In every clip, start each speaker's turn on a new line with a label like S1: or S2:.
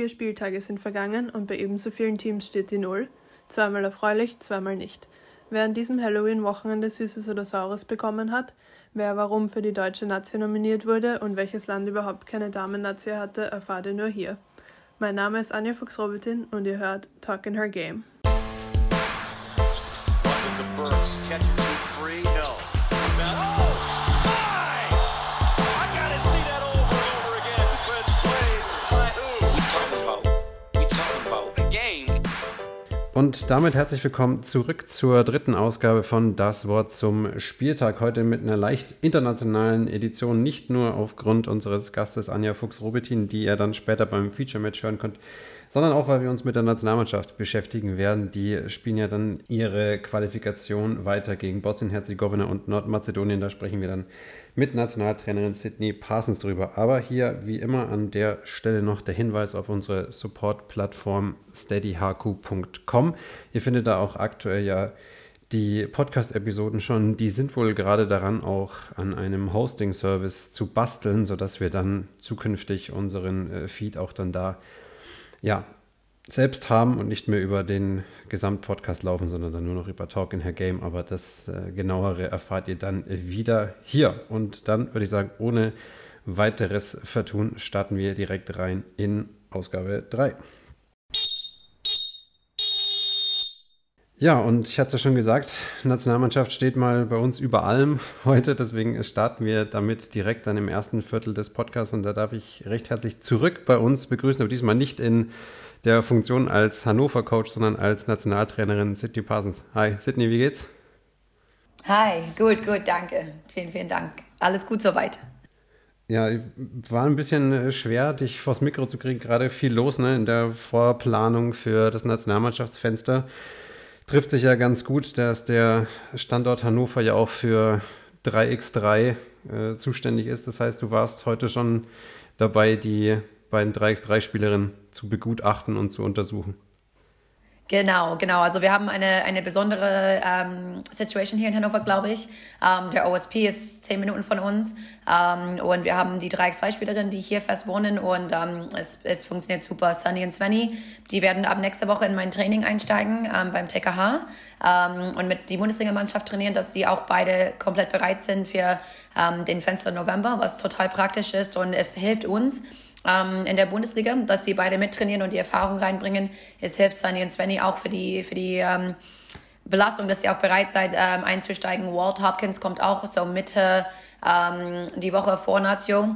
S1: vier Spieltage sind vergangen und bei ebenso vielen Teams steht die Null. Zweimal erfreulich, zweimal nicht. Wer an diesem Halloween-Wochenende Süßes oder Saures bekommen hat, wer warum für die deutsche Nazi nominiert wurde und welches Land überhaupt keine Damen-Nazi hatte, erfahrt ihr nur hier. Mein Name ist Anja Fuchs-Robitin und ihr hört Talk in Her Game.
S2: Und damit herzlich willkommen zurück zur dritten Ausgabe von Das Wort zum Spieltag. Heute mit einer leicht internationalen Edition, nicht nur aufgrund unseres Gastes Anja Fuchs-Robetin, die ihr dann später beim Feature-Match hören könnt, sondern auch, weil wir uns mit der Nationalmannschaft beschäftigen werden. Die spielen ja dann ihre Qualifikation weiter gegen Bosnien-Herzegowina und Nordmazedonien. Da sprechen wir dann mit Nationaltrainerin Sydney Parsons drüber. Aber hier wie immer an der Stelle noch der Hinweis auf unsere Support-Plattform steadyhq.com. Ihr findet da auch aktuell ja die Podcast-Episoden schon. Die sind wohl gerade daran, auch an einem Hosting-Service zu basteln, sodass wir dann zukünftig unseren äh, Feed auch dann da ja, selbst haben und nicht mehr über den Gesamtpodcast laufen, sondern dann nur noch über Talk in Her Game. Aber das äh, genauere erfahrt ihr dann wieder hier. Und dann würde ich sagen, ohne weiteres Vertun starten wir direkt rein in Ausgabe 3. Ja, und ich hatte es ja schon gesagt, Nationalmannschaft steht mal bei uns über allem heute. Deswegen starten wir damit direkt dann im ersten Viertel des Podcasts. Und da darf ich recht herzlich zurück bei uns begrüßen, aber diesmal nicht in der Funktion als Hannover-Coach, sondern als Nationaltrainerin Sydney Parsons. Hi, Sydney, wie geht's?
S3: Hi, gut, gut, danke. Vielen, vielen Dank. Alles gut soweit.
S2: Ja, war ein bisschen äh, schwer, dich vors Mikro zu kriegen. Gerade viel los ne, in der Vorplanung für das Nationalmannschaftsfenster. Trifft sich ja ganz gut, dass der Standort Hannover ja auch für 3x3 äh, zuständig ist. Das heißt, du warst heute schon dabei, die beiden 3x3-Spielerinnen zu begutachten und zu untersuchen.
S3: Genau, genau. Also wir haben eine, eine besondere ähm, Situation hier in Hannover, glaube ich. Ähm, der OSP ist zehn Minuten von uns ähm, und wir haben die drei X2-Spielerinnen, die hier fest wohnen und ähm, es, es funktioniert super. Sunny und Svenny, die werden ab nächste Woche in mein Training einsteigen ähm, beim TKH ähm, und mit die Bundesliga-Mannschaft trainieren, dass die auch beide komplett bereit sind für den Fenster November, was total praktisch ist und es hilft uns, ähm, in der Bundesliga, dass die beide mittrainieren und die Erfahrung reinbringen. Es hilft Sunny und Svenny auch für die, für die ähm, Belastung, dass ihr auch bereit seid, ähm, einzusteigen. Walt Hopkins kommt auch so Mitte ähm, die Woche vor Natio.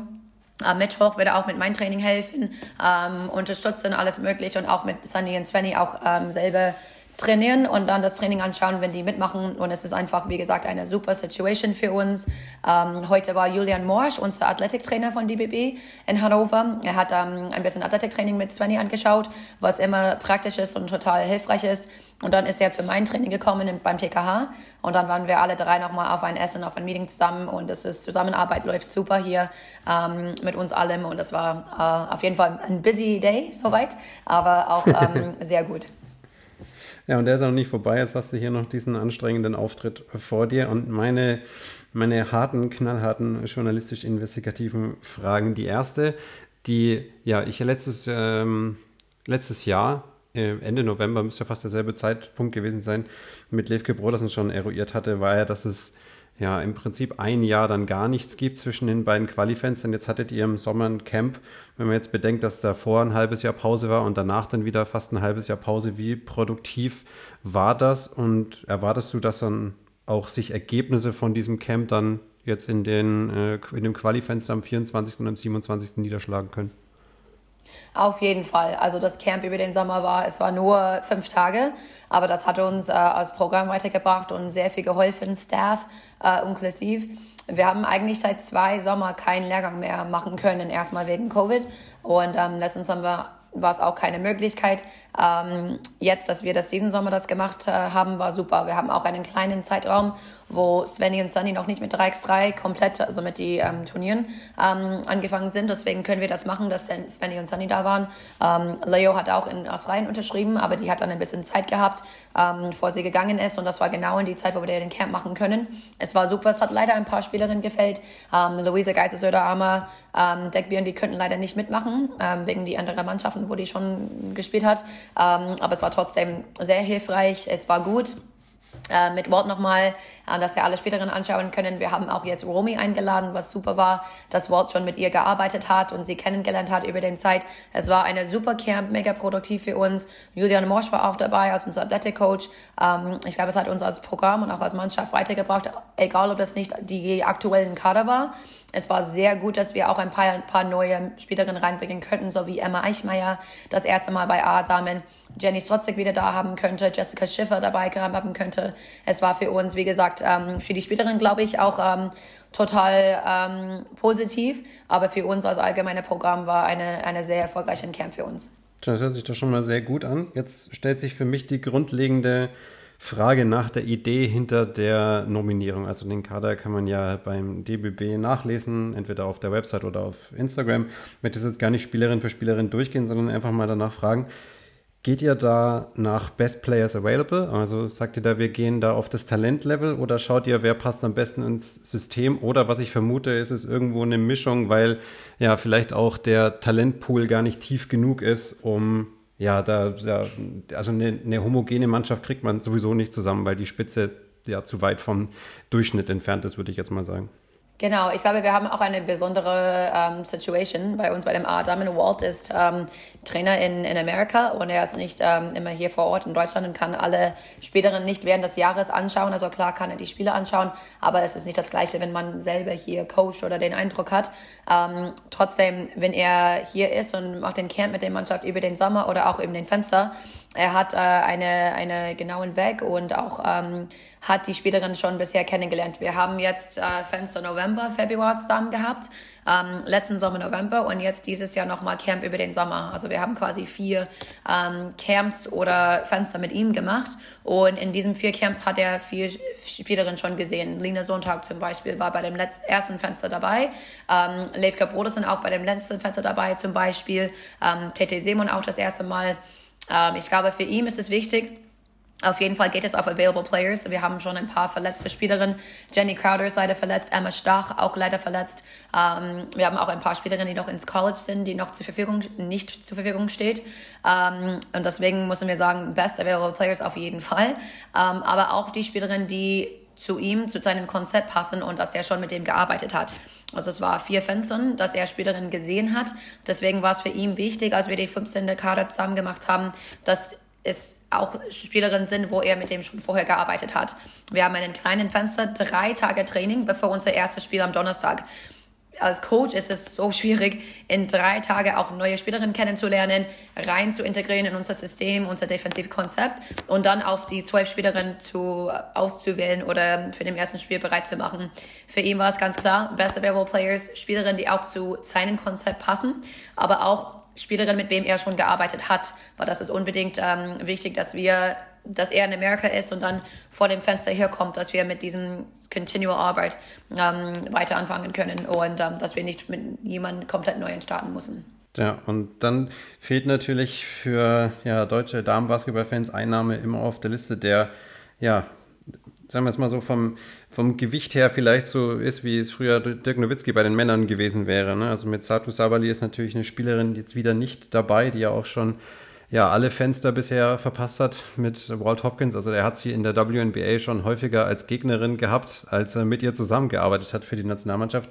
S3: Am Mittwoch wird er auch mit meinem Training helfen, ähm, unterstützen, alles mögliche und auch mit Sunny und Svenny auch ähm, selber trainieren und dann das Training anschauen, wenn die mitmachen. Und es ist einfach, wie gesagt, eine super Situation für uns. Ähm, heute war Julian Morsch, unser Athletiktrainer von DBB in Hannover. Er hat ähm, ein bisschen Athletiktraining mit Svenny angeschaut, was immer praktisch ist und total hilfreich ist. Und dann ist er zu meinem Training gekommen beim TKH. Und dann waren wir alle drei nochmal auf ein Essen, auf ein Meeting zusammen. Und das ist Zusammenarbeit läuft super hier ähm, mit uns allem. Und das war äh, auf jeden Fall ein busy day soweit, aber auch ähm, sehr gut.
S2: Ja, und der ist auch noch nicht vorbei. Jetzt hast du hier noch diesen anstrengenden Auftritt vor dir. Und meine, meine harten, knallharten, journalistisch-investigativen Fragen. Die erste, die ja ich letztes, ähm, letztes Jahr äh, Ende November, müsste ja fast derselbe Zeitpunkt gewesen sein, mit Levke Brodersen schon eruiert hatte, war ja, dass es ja im Prinzip ein Jahr dann gar nichts gibt zwischen den beiden Qualifans. Und jetzt hattet ihr im Sommer ein Camp, wenn man jetzt bedenkt, dass davor ein halbes Jahr Pause war und danach dann wieder fast ein halbes Jahr Pause. Wie produktiv war das und erwartest du, dass dann auch sich Ergebnisse von diesem Camp dann jetzt in, den, äh, in dem Qualifenster am 24. und am 27. niederschlagen können?
S3: Auf jeden Fall. Also das Camp über den Sommer war, es war nur fünf Tage, aber das hat uns äh, als Programm weitergebracht und sehr viel geholfen, Staff äh, inklusiv. Wir haben eigentlich seit zwei Sommer keinen Lehrgang mehr machen können, erstmal wegen Covid. Und ähm, letztens haben war es auch keine Möglichkeit. Ähm, jetzt, dass wir das diesen Sommer das gemacht äh, haben, war super. Wir haben auch einen kleinen Zeitraum, wo Svenny und Sunny noch nicht mit 3x3 komplett, also mit den ähm, Turnieren ähm, angefangen sind. Deswegen können wir das machen, dass Svenny und Sunny da waren. Ähm, Leo hat auch in Australien unterschrieben, aber die hat dann ein bisschen Zeit gehabt, ähm, bevor sie gegangen ist. Und das war genau in die Zeit, wo wir den Camp machen können. Es war super. Es hat leider ein paar Spielerinnen gefällt. Ähm, Luisa Geiser-Söder-Armer, ähm, Deckbieren, die könnten leider nicht mitmachen, ähm, wegen die anderen Mannschaften, wo die schon gespielt hat. Ähm, aber es war trotzdem sehr hilfreich. Es war gut. Äh, mit Walt nochmal, äh, dass wir alle Spielerinnen anschauen können. Wir haben auch jetzt Romy eingeladen, was super war, dass Walt schon mit ihr gearbeitet hat und sie kennengelernt hat über den Zeit. Es war eine super Camp, mega produktiv für uns. Julian Morsch war auch dabei als unser Athletic Coach. Ähm, ich glaube, es hat uns als Programm und auch als Mannschaft weitergebracht, egal ob das nicht die aktuellen Kader war. Es war sehr gut, dass wir auch ein paar, ein paar neue Spielerinnen reinbringen könnten, so wie Emma Eichmeier das erste Mal bei A-Damen, Jenny Strotzig wieder da haben könnte, Jessica Schiffer dabei haben könnte. Es war für uns, wie gesagt, ähm, für die Spielerin, glaube ich, auch ähm, total ähm, positiv. Aber für uns als allgemeine Programm war eine, eine sehr erfolgreiche Camp für uns.
S2: Das hört sich doch schon mal sehr gut an. Jetzt stellt sich für mich die grundlegende Frage nach der Idee hinter der Nominierung. Also den Kader kann man ja beim DBB nachlesen, entweder auf der Website oder auf Instagram. Ich möchte jetzt gar nicht Spielerin für Spielerin durchgehen, sondern einfach mal danach fragen, Geht ihr da nach Best Players Available? Also sagt ihr da, wir gehen da auf das Talentlevel oder schaut ihr, wer passt am besten ins System? Oder was ich vermute, ist es irgendwo eine Mischung, weil ja vielleicht auch der Talentpool gar nicht tief genug ist, um ja, da, da also eine, eine, homogene Mannschaft kriegt man sowieso nicht zusammen, weil die Spitze ja zu weit vom Durchschnitt entfernt ist, würde ich jetzt mal sagen.
S3: Genau, ich glaube, wir haben auch eine besondere ähm, Situation bei uns bei dem A. Damon Walt ist ähm, Trainer in, in Amerika und er ist nicht ähm, immer hier vor Ort in Deutschland und kann alle Spielerinnen nicht während des Jahres anschauen. Also klar kann er die Spiele anschauen, aber es ist nicht das Gleiche, wenn man selber hier coacht oder den Eindruck hat. Ähm, trotzdem, wenn er hier ist und macht den Camp mit der Mannschaft über den Sommer oder auch über den Fenster, er hat äh, eine, eine genauen Weg und auch ähm, hat die Spielerin schon bisher kennengelernt. Wir haben jetzt äh, Fenster November, Februar zusammen gehabt, ähm, letzten Sommer November und jetzt dieses Jahr nochmal Camp über den Sommer. Also wir haben quasi vier ähm, Camps oder Fenster mit ihm gemacht und in diesen vier Camps hat er vier Spielerinnen schon gesehen. Lina Sonntag zum Beispiel war bei dem letzten, ersten Fenster dabei, ähm, Levka Brodersen auch bei dem letzten Fenster dabei zum Beispiel, ähm, Tete Simon auch das erste Mal. Ähm, ich glaube, für ihn ist es wichtig, auf jeden Fall geht es auf Available Players. Wir haben schon ein paar verletzte Spielerinnen. Jenny Crowder ist leider verletzt, Emma Stach auch leider verletzt. Ähm, wir haben auch ein paar Spielerinnen, die noch ins College sind, die noch zur Verfügung, nicht zur Verfügung steht. Ähm, und deswegen müssen wir sagen, Best Available Players auf jeden Fall. Ähm, aber auch die Spielerinnen, die zu ihm, zu seinem Konzept passen und dass er schon mit dem gearbeitet hat. Also es war vier Fenstern, dass er Spielerinnen gesehen hat. Deswegen war es für ihn wichtig, als wir die 15. Kader zusammen gemacht haben, dass es auch Spielerinnen sind, wo er mit dem schon vorher gearbeitet hat. Wir haben einen kleinen Fenster, drei Tage Training, bevor unser erstes Spiel am Donnerstag als Coach ist es so schwierig, in drei Tagen auch neue Spielerinnen kennenzulernen, rein zu integrieren in unser System, unser Defensivkonzept und dann auf die zwölf Spielerinnen zu, auszuwählen oder für den ersten Spiel bereit zu machen. Für ihn war es ganz klar, best available players, Spielerinnen, die auch zu seinem Konzept passen, aber auch Spielerinnen, mit wem er schon gearbeitet hat, weil das ist unbedingt ähm, wichtig, dass wir dass er in Amerika ist und dann vor dem Fenster hier kommt, dass wir mit diesem Continual Arbeit ähm, weiter anfangen können und ähm, dass wir nicht mit jemandem komplett neu starten müssen.
S2: Ja, und dann fehlt natürlich für ja, deutsche Damenbasketballfans Einnahme immer auf der Liste der, ja, sagen wir es mal so, vom, vom Gewicht her vielleicht so ist, wie es früher Dirk Nowitzki bei den Männern gewesen wäre. Ne? Also mit Satu Sabali ist natürlich eine Spielerin jetzt wieder nicht dabei, die ja auch schon ja, alle Fenster bisher verpasst hat mit Walt Hopkins. Also er hat sie in der WNBA schon häufiger als Gegnerin gehabt, als er mit ihr zusammengearbeitet hat für die Nationalmannschaft.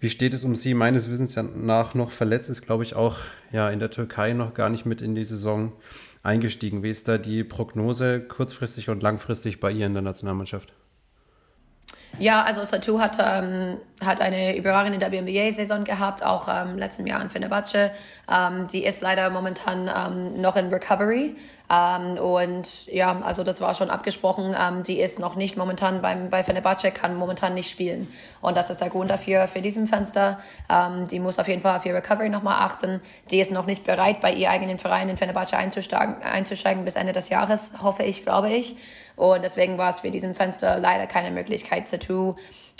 S2: Wie steht es um sie? Meines Wissens nach noch verletzt ist, glaube ich, auch ja, in der Türkei noch gar nicht mit in die Saison eingestiegen. Wie ist da die Prognose kurzfristig und langfristig bei ihr in der Nationalmannschaft?
S3: Ja, also Satu hat, ähm, hat eine überragende WNBA-Saison gehabt, auch ähm, letzten Jahr in Fenerbahce. Ähm, die ist leider momentan ähm, noch in Recovery. Ähm, und ja, also das war schon abgesprochen. Ähm, die ist noch nicht momentan beim, bei Fenerbahce, kann momentan nicht spielen. Und das ist der Grund dafür, für diesem Fenster. Ähm, die muss auf jeden Fall auf ihr Recovery nochmal achten. Die ist noch nicht bereit, bei ihr eigenen Verein in Fenerbahce einzusteigen, einzusteigen bis Ende des Jahres, hoffe ich, glaube ich. Und deswegen war es für diesem Fenster leider keine Möglichkeit, Satu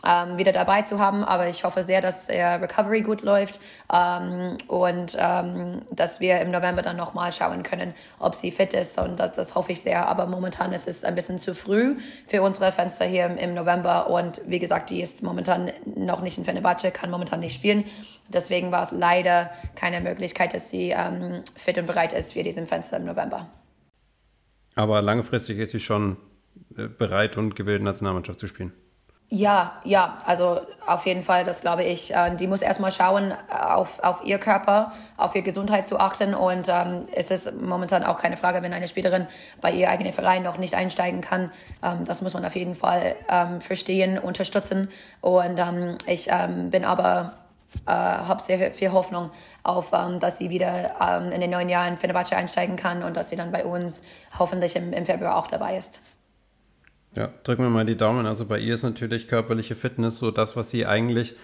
S3: ähm, wieder dabei zu haben. Aber ich hoffe sehr, dass er Recovery gut läuft ähm, und ähm, dass wir im November dann nochmal schauen können, ob sie fit ist. Und das, das hoffe ich sehr. Aber momentan ist es ein bisschen zu früh für unsere Fenster hier im, im November. Und wie gesagt, die ist momentan noch nicht in Fenerbahce, kann momentan nicht spielen. Deswegen war es leider keine Möglichkeit, dass sie ähm, fit und bereit ist für diesen Fenster im November.
S2: Aber langfristig ist sie schon äh, bereit und gewillt, Nationalmannschaft zu spielen.
S3: Ja, ja, also auf jeden Fall, das glaube ich. Äh, die muss erstmal schauen, äh, auf, auf ihr Körper, auf ihre Gesundheit zu achten. Und ähm, es ist momentan auch keine Frage, wenn eine Spielerin bei ihr eigenen Verein noch nicht einsteigen kann. Ähm, das muss man auf jeden Fall ähm, verstehen, unterstützen. Und ähm, ich ähm, bin aber, äh, habe sehr viel Hoffnung auf, ähm, dass sie wieder ähm, in den neuen Jahren Fenerbahce einsteigen kann und dass sie dann bei uns hoffentlich im, im Februar auch dabei ist.
S2: Ja, drücken wir mal die Daumen. Also bei ihr ist natürlich körperliche Fitness so das, was sie eigentlich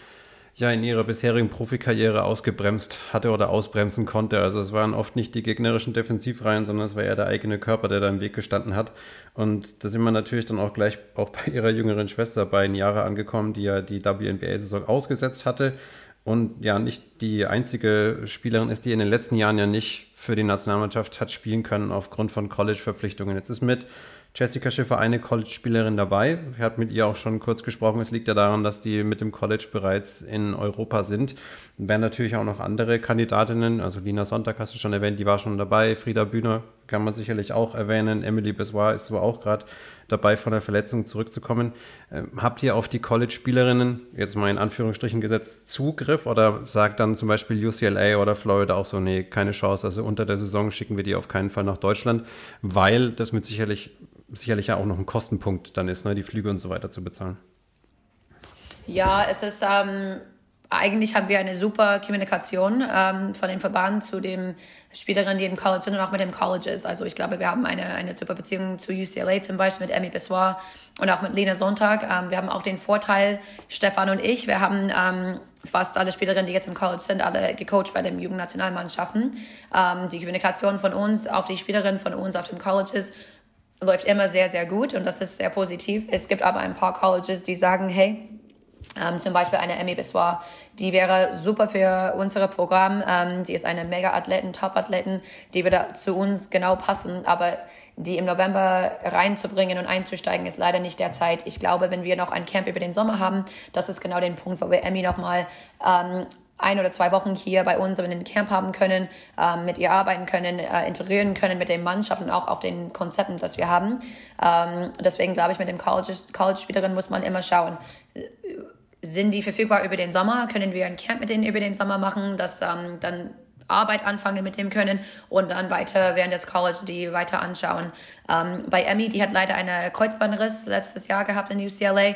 S2: ja in ihrer bisherigen Profikarriere ausgebremst hatte oder ausbremsen konnte. Also es waren oft nicht die gegnerischen Defensivreihen, sondern es war eher der eigene Körper, der da im Weg gestanden hat. Und da sind wir natürlich dann auch gleich auch bei ihrer jüngeren Schwester bei Jahre angekommen, die ja die WNBA-Saison ausgesetzt hatte und ja nicht die einzige Spielerin ist, die in den letzten Jahren ja nicht für die Nationalmannschaft hat spielen können aufgrund von College-Verpflichtungen. Jetzt ist mit Jessica Schiffer eine College-Spielerin dabei. Ich habe mit ihr auch schon kurz gesprochen. Es liegt ja daran, dass die mit dem College bereits in Europa sind. Wären natürlich auch noch andere Kandidatinnen. Also Lina Sonntag hast du schon erwähnt, die war schon dabei. Frieda Bühner kann man sicherlich auch erwähnen. Emily Bessoir ist zwar auch gerade dabei, von der Verletzung zurückzukommen. Ähm, habt ihr auf die College-Spielerinnen, jetzt mal in Anführungsstrichen gesetzt, Zugriff oder sagt dann zum Beispiel UCLA oder Florida auch so, nee, keine Chance, also unter der Saison schicken wir die auf keinen Fall nach Deutschland, weil das mit sicherlich sicherlich ja auch noch ein Kostenpunkt dann ist, ne, die Flüge und so weiter zu bezahlen.
S3: Ja, es ist ähm, eigentlich haben wir eine super Kommunikation ähm, von dem Verband zu den Spielerinnen, die im College sind und auch mit den Colleges. Also ich glaube, wir haben eine, eine super Beziehung zu UCLA zum Beispiel mit Emmy Bessoir und auch mit Lena Sonntag. Ähm, wir haben auch den Vorteil, Stefan und ich, wir haben ähm, fast alle Spielerinnen, die jetzt im College sind, alle gecoacht bei den Jugendnationalmannschaften. Ähm, die Kommunikation von uns auf die Spielerinnen von uns auf dem College ist läuft immer sehr, sehr gut und das ist sehr positiv. Es gibt aber ein paar Colleges, die sagen, hey, ähm, zum Beispiel eine Emmy Bissoir, die wäre super für unser Programm. Ähm, die ist eine Mega-Athletin, Top-Athletin, die würde zu uns genau passen, aber die im November reinzubringen und einzusteigen, ist leider nicht der Zeit. Ich glaube, wenn wir noch ein Camp über den Sommer haben, das ist genau der Punkt, wo wir Emmy nochmal ähm, ein oder zwei Wochen hier bei uns in den Camp haben können, ähm, mit ihr arbeiten können, äh, integrieren können mit den Mannschaften, auch auf den Konzepten, das wir haben. Ähm, deswegen glaube ich, mit dem College-Spielerinnen muss man immer schauen, sind die verfügbar über den Sommer? Können wir ein Camp mit denen über den Sommer machen, dass ähm, dann Arbeit anfangen mit dem können und dann weiter während des College die weiter anschauen. Ähm, bei Emmy, die hat leider eine Kreuzbandriss letztes Jahr gehabt in UCLA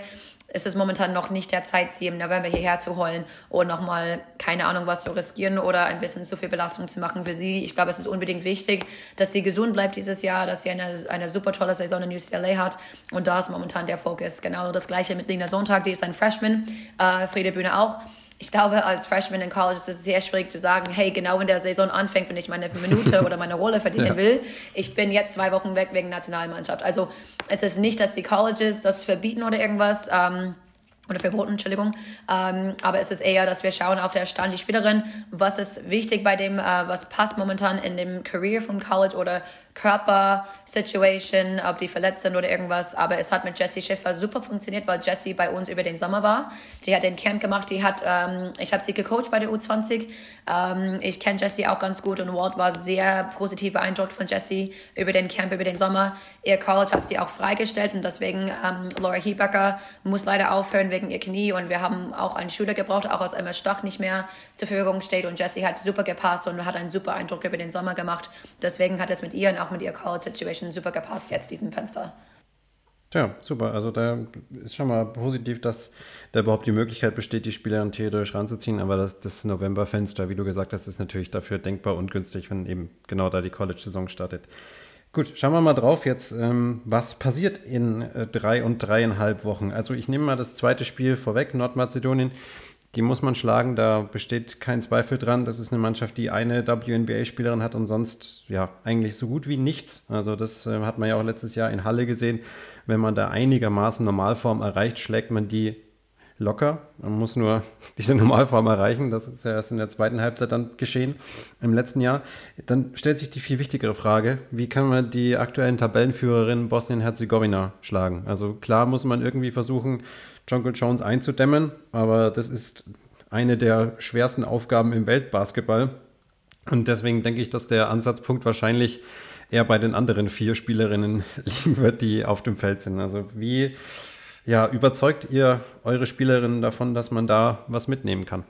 S3: ist es momentan noch nicht der Zeit, sie im November hierher zu holen und nochmal, keine Ahnung, was zu riskieren oder ein bisschen zu viel Belastung zu machen für sie. Ich glaube, es ist unbedingt wichtig, dass sie gesund bleibt dieses Jahr, dass sie eine, eine super tolle Saison in UCLA hat und da ist momentan der Fokus. Genau das gleiche mit Lina Sonntag, die ist ein Freshman, äh, Friede Bühne auch ich glaube, als Freshman in College ist es sehr schwierig zu sagen, hey, genau wenn der Saison anfängt, wenn ich meine Minute oder meine Rolle verdienen ja. will, ich bin jetzt zwei Wochen weg wegen Nationalmannschaft. Also es ist nicht, dass die Colleges das verbieten oder irgendwas. Ähm, oder verboten, Entschuldigung. Ähm, aber es ist eher, dass wir schauen auf der Stand die Spielerin, was ist wichtig bei dem, äh, was passt momentan in dem Career vom College oder Körper-Situation, ob die verletzt sind oder irgendwas. Aber es hat mit Jessie Schiffer super funktioniert, weil Jessie bei uns über den Sommer war. Die hat den Camp gemacht, die hat, ähm, ich habe sie gecoacht bei der U20. Ähm, ich kenne Jessie auch ganz gut und Walt war sehr positiv beeindruckt von Jessie über den Camp, über den Sommer. Ihr College hat sie auch freigestellt und deswegen ähm, Laura Hiebecker muss leider aufhören wegen ihr Knie und wir haben auch einen Schüler gebraucht, auch aus MS Stach nicht mehr zur Verfügung steht und Jessie hat super gepasst und hat einen super Eindruck über den Sommer gemacht. Deswegen hat es mit ihr auch mit ihr College-Situation super gepasst jetzt diesem Fenster.
S2: Tja, super. Also da ist schon mal positiv, dass da überhaupt die Möglichkeit besteht, die Spielerin theoretisch ranzuziehen. Aber das, das November-Fenster, wie du gesagt hast, ist natürlich dafür denkbar ungünstig, wenn eben genau da die College-Saison startet. Gut, schauen wir mal drauf jetzt, ähm, was passiert in äh, drei und dreieinhalb Wochen. Also ich nehme mal das zweite Spiel vorweg, Nordmazedonien. Die muss man schlagen, da besteht kein Zweifel dran. Das ist eine Mannschaft, die eine WNBA-Spielerin hat und sonst ja eigentlich so gut wie nichts. Also das äh, hat man ja auch letztes Jahr in Halle gesehen. Wenn man da einigermaßen Normalform erreicht, schlägt man die locker. Man muss nur diese Normalform erreichen. Das ist ja erst in der zweiten Halbzeit dann geschehen im letzten Jahr. Dann stellt sich die viel wichtigere Frage, wie kann man die aktuellen Tabellenführerin Bosnien-Herzegowina schlagen? Also klar muss man irgendwie versuchen, Jonkel Jones einzudämmen, aber das ist eine der schwersten Aufgaben im Weltbasketball. Und deswegen denke ich, dass der Ansatzpunkt wahrscheinlich eher bei den anderen vier Spielerinnen liegen wird, die auf dem Feld sind. Also wie ja, überzeugt ihr eure Spielerinnen davon, dass man da was mitnehmen kann?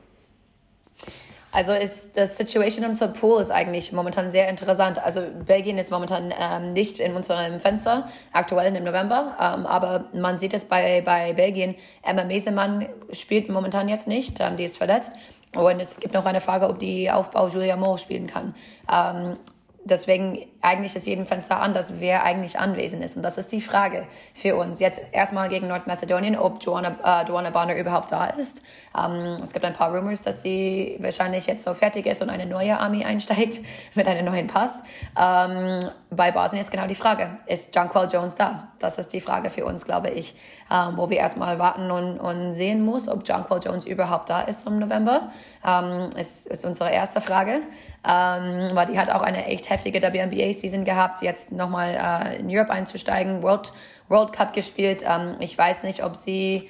S3: Also ist das Situation unser Pool ist eigentlich momentan sehr interessant. Also Belgien ist momentan ähm, nicht in unserem Fenster, aktuell im November, ähm, aber man sieht es bei, bei Belgien. Emma Mesemann spielt momentan jetzt nicht, ähm, die ist verletzt. Und es gibt noch eine Frage, ob die Aufbau Julia Moore spielen kann. Ähm, deswegen eigentlich ist jedem Fenster an, dass wer eigentlich anwesend ist. Und das ist die Frage für uns. Jetzt erstmal gegen Nordmazedonien, ob Joanna, äh, Joanna Bonner überhaupt da ist. Ähm, es gibt ein paar Rumors, dass sie wahrscheinlich jetzt so fertig ist und eine neue Armee einsteigt mit einem neuen Pass. Ähm, bei Bosnien ist genau die Frage, ist Jonquil Jones da? Das ist die Frage für uns, glaube ich, ähm, wo wir erstmal warten und, und sehen muss, ob Jonquil Jones überhaupt da ist im November. Ähm, ist, ist unsere erste Frage. Ähm, weil die hat auch eine echt heftige WNBA-Season gehabt, jetzt nochmal äh, in Europe einzusteigen, World, World Cup gespielt. Ähm, ich weiß nicht, ob sie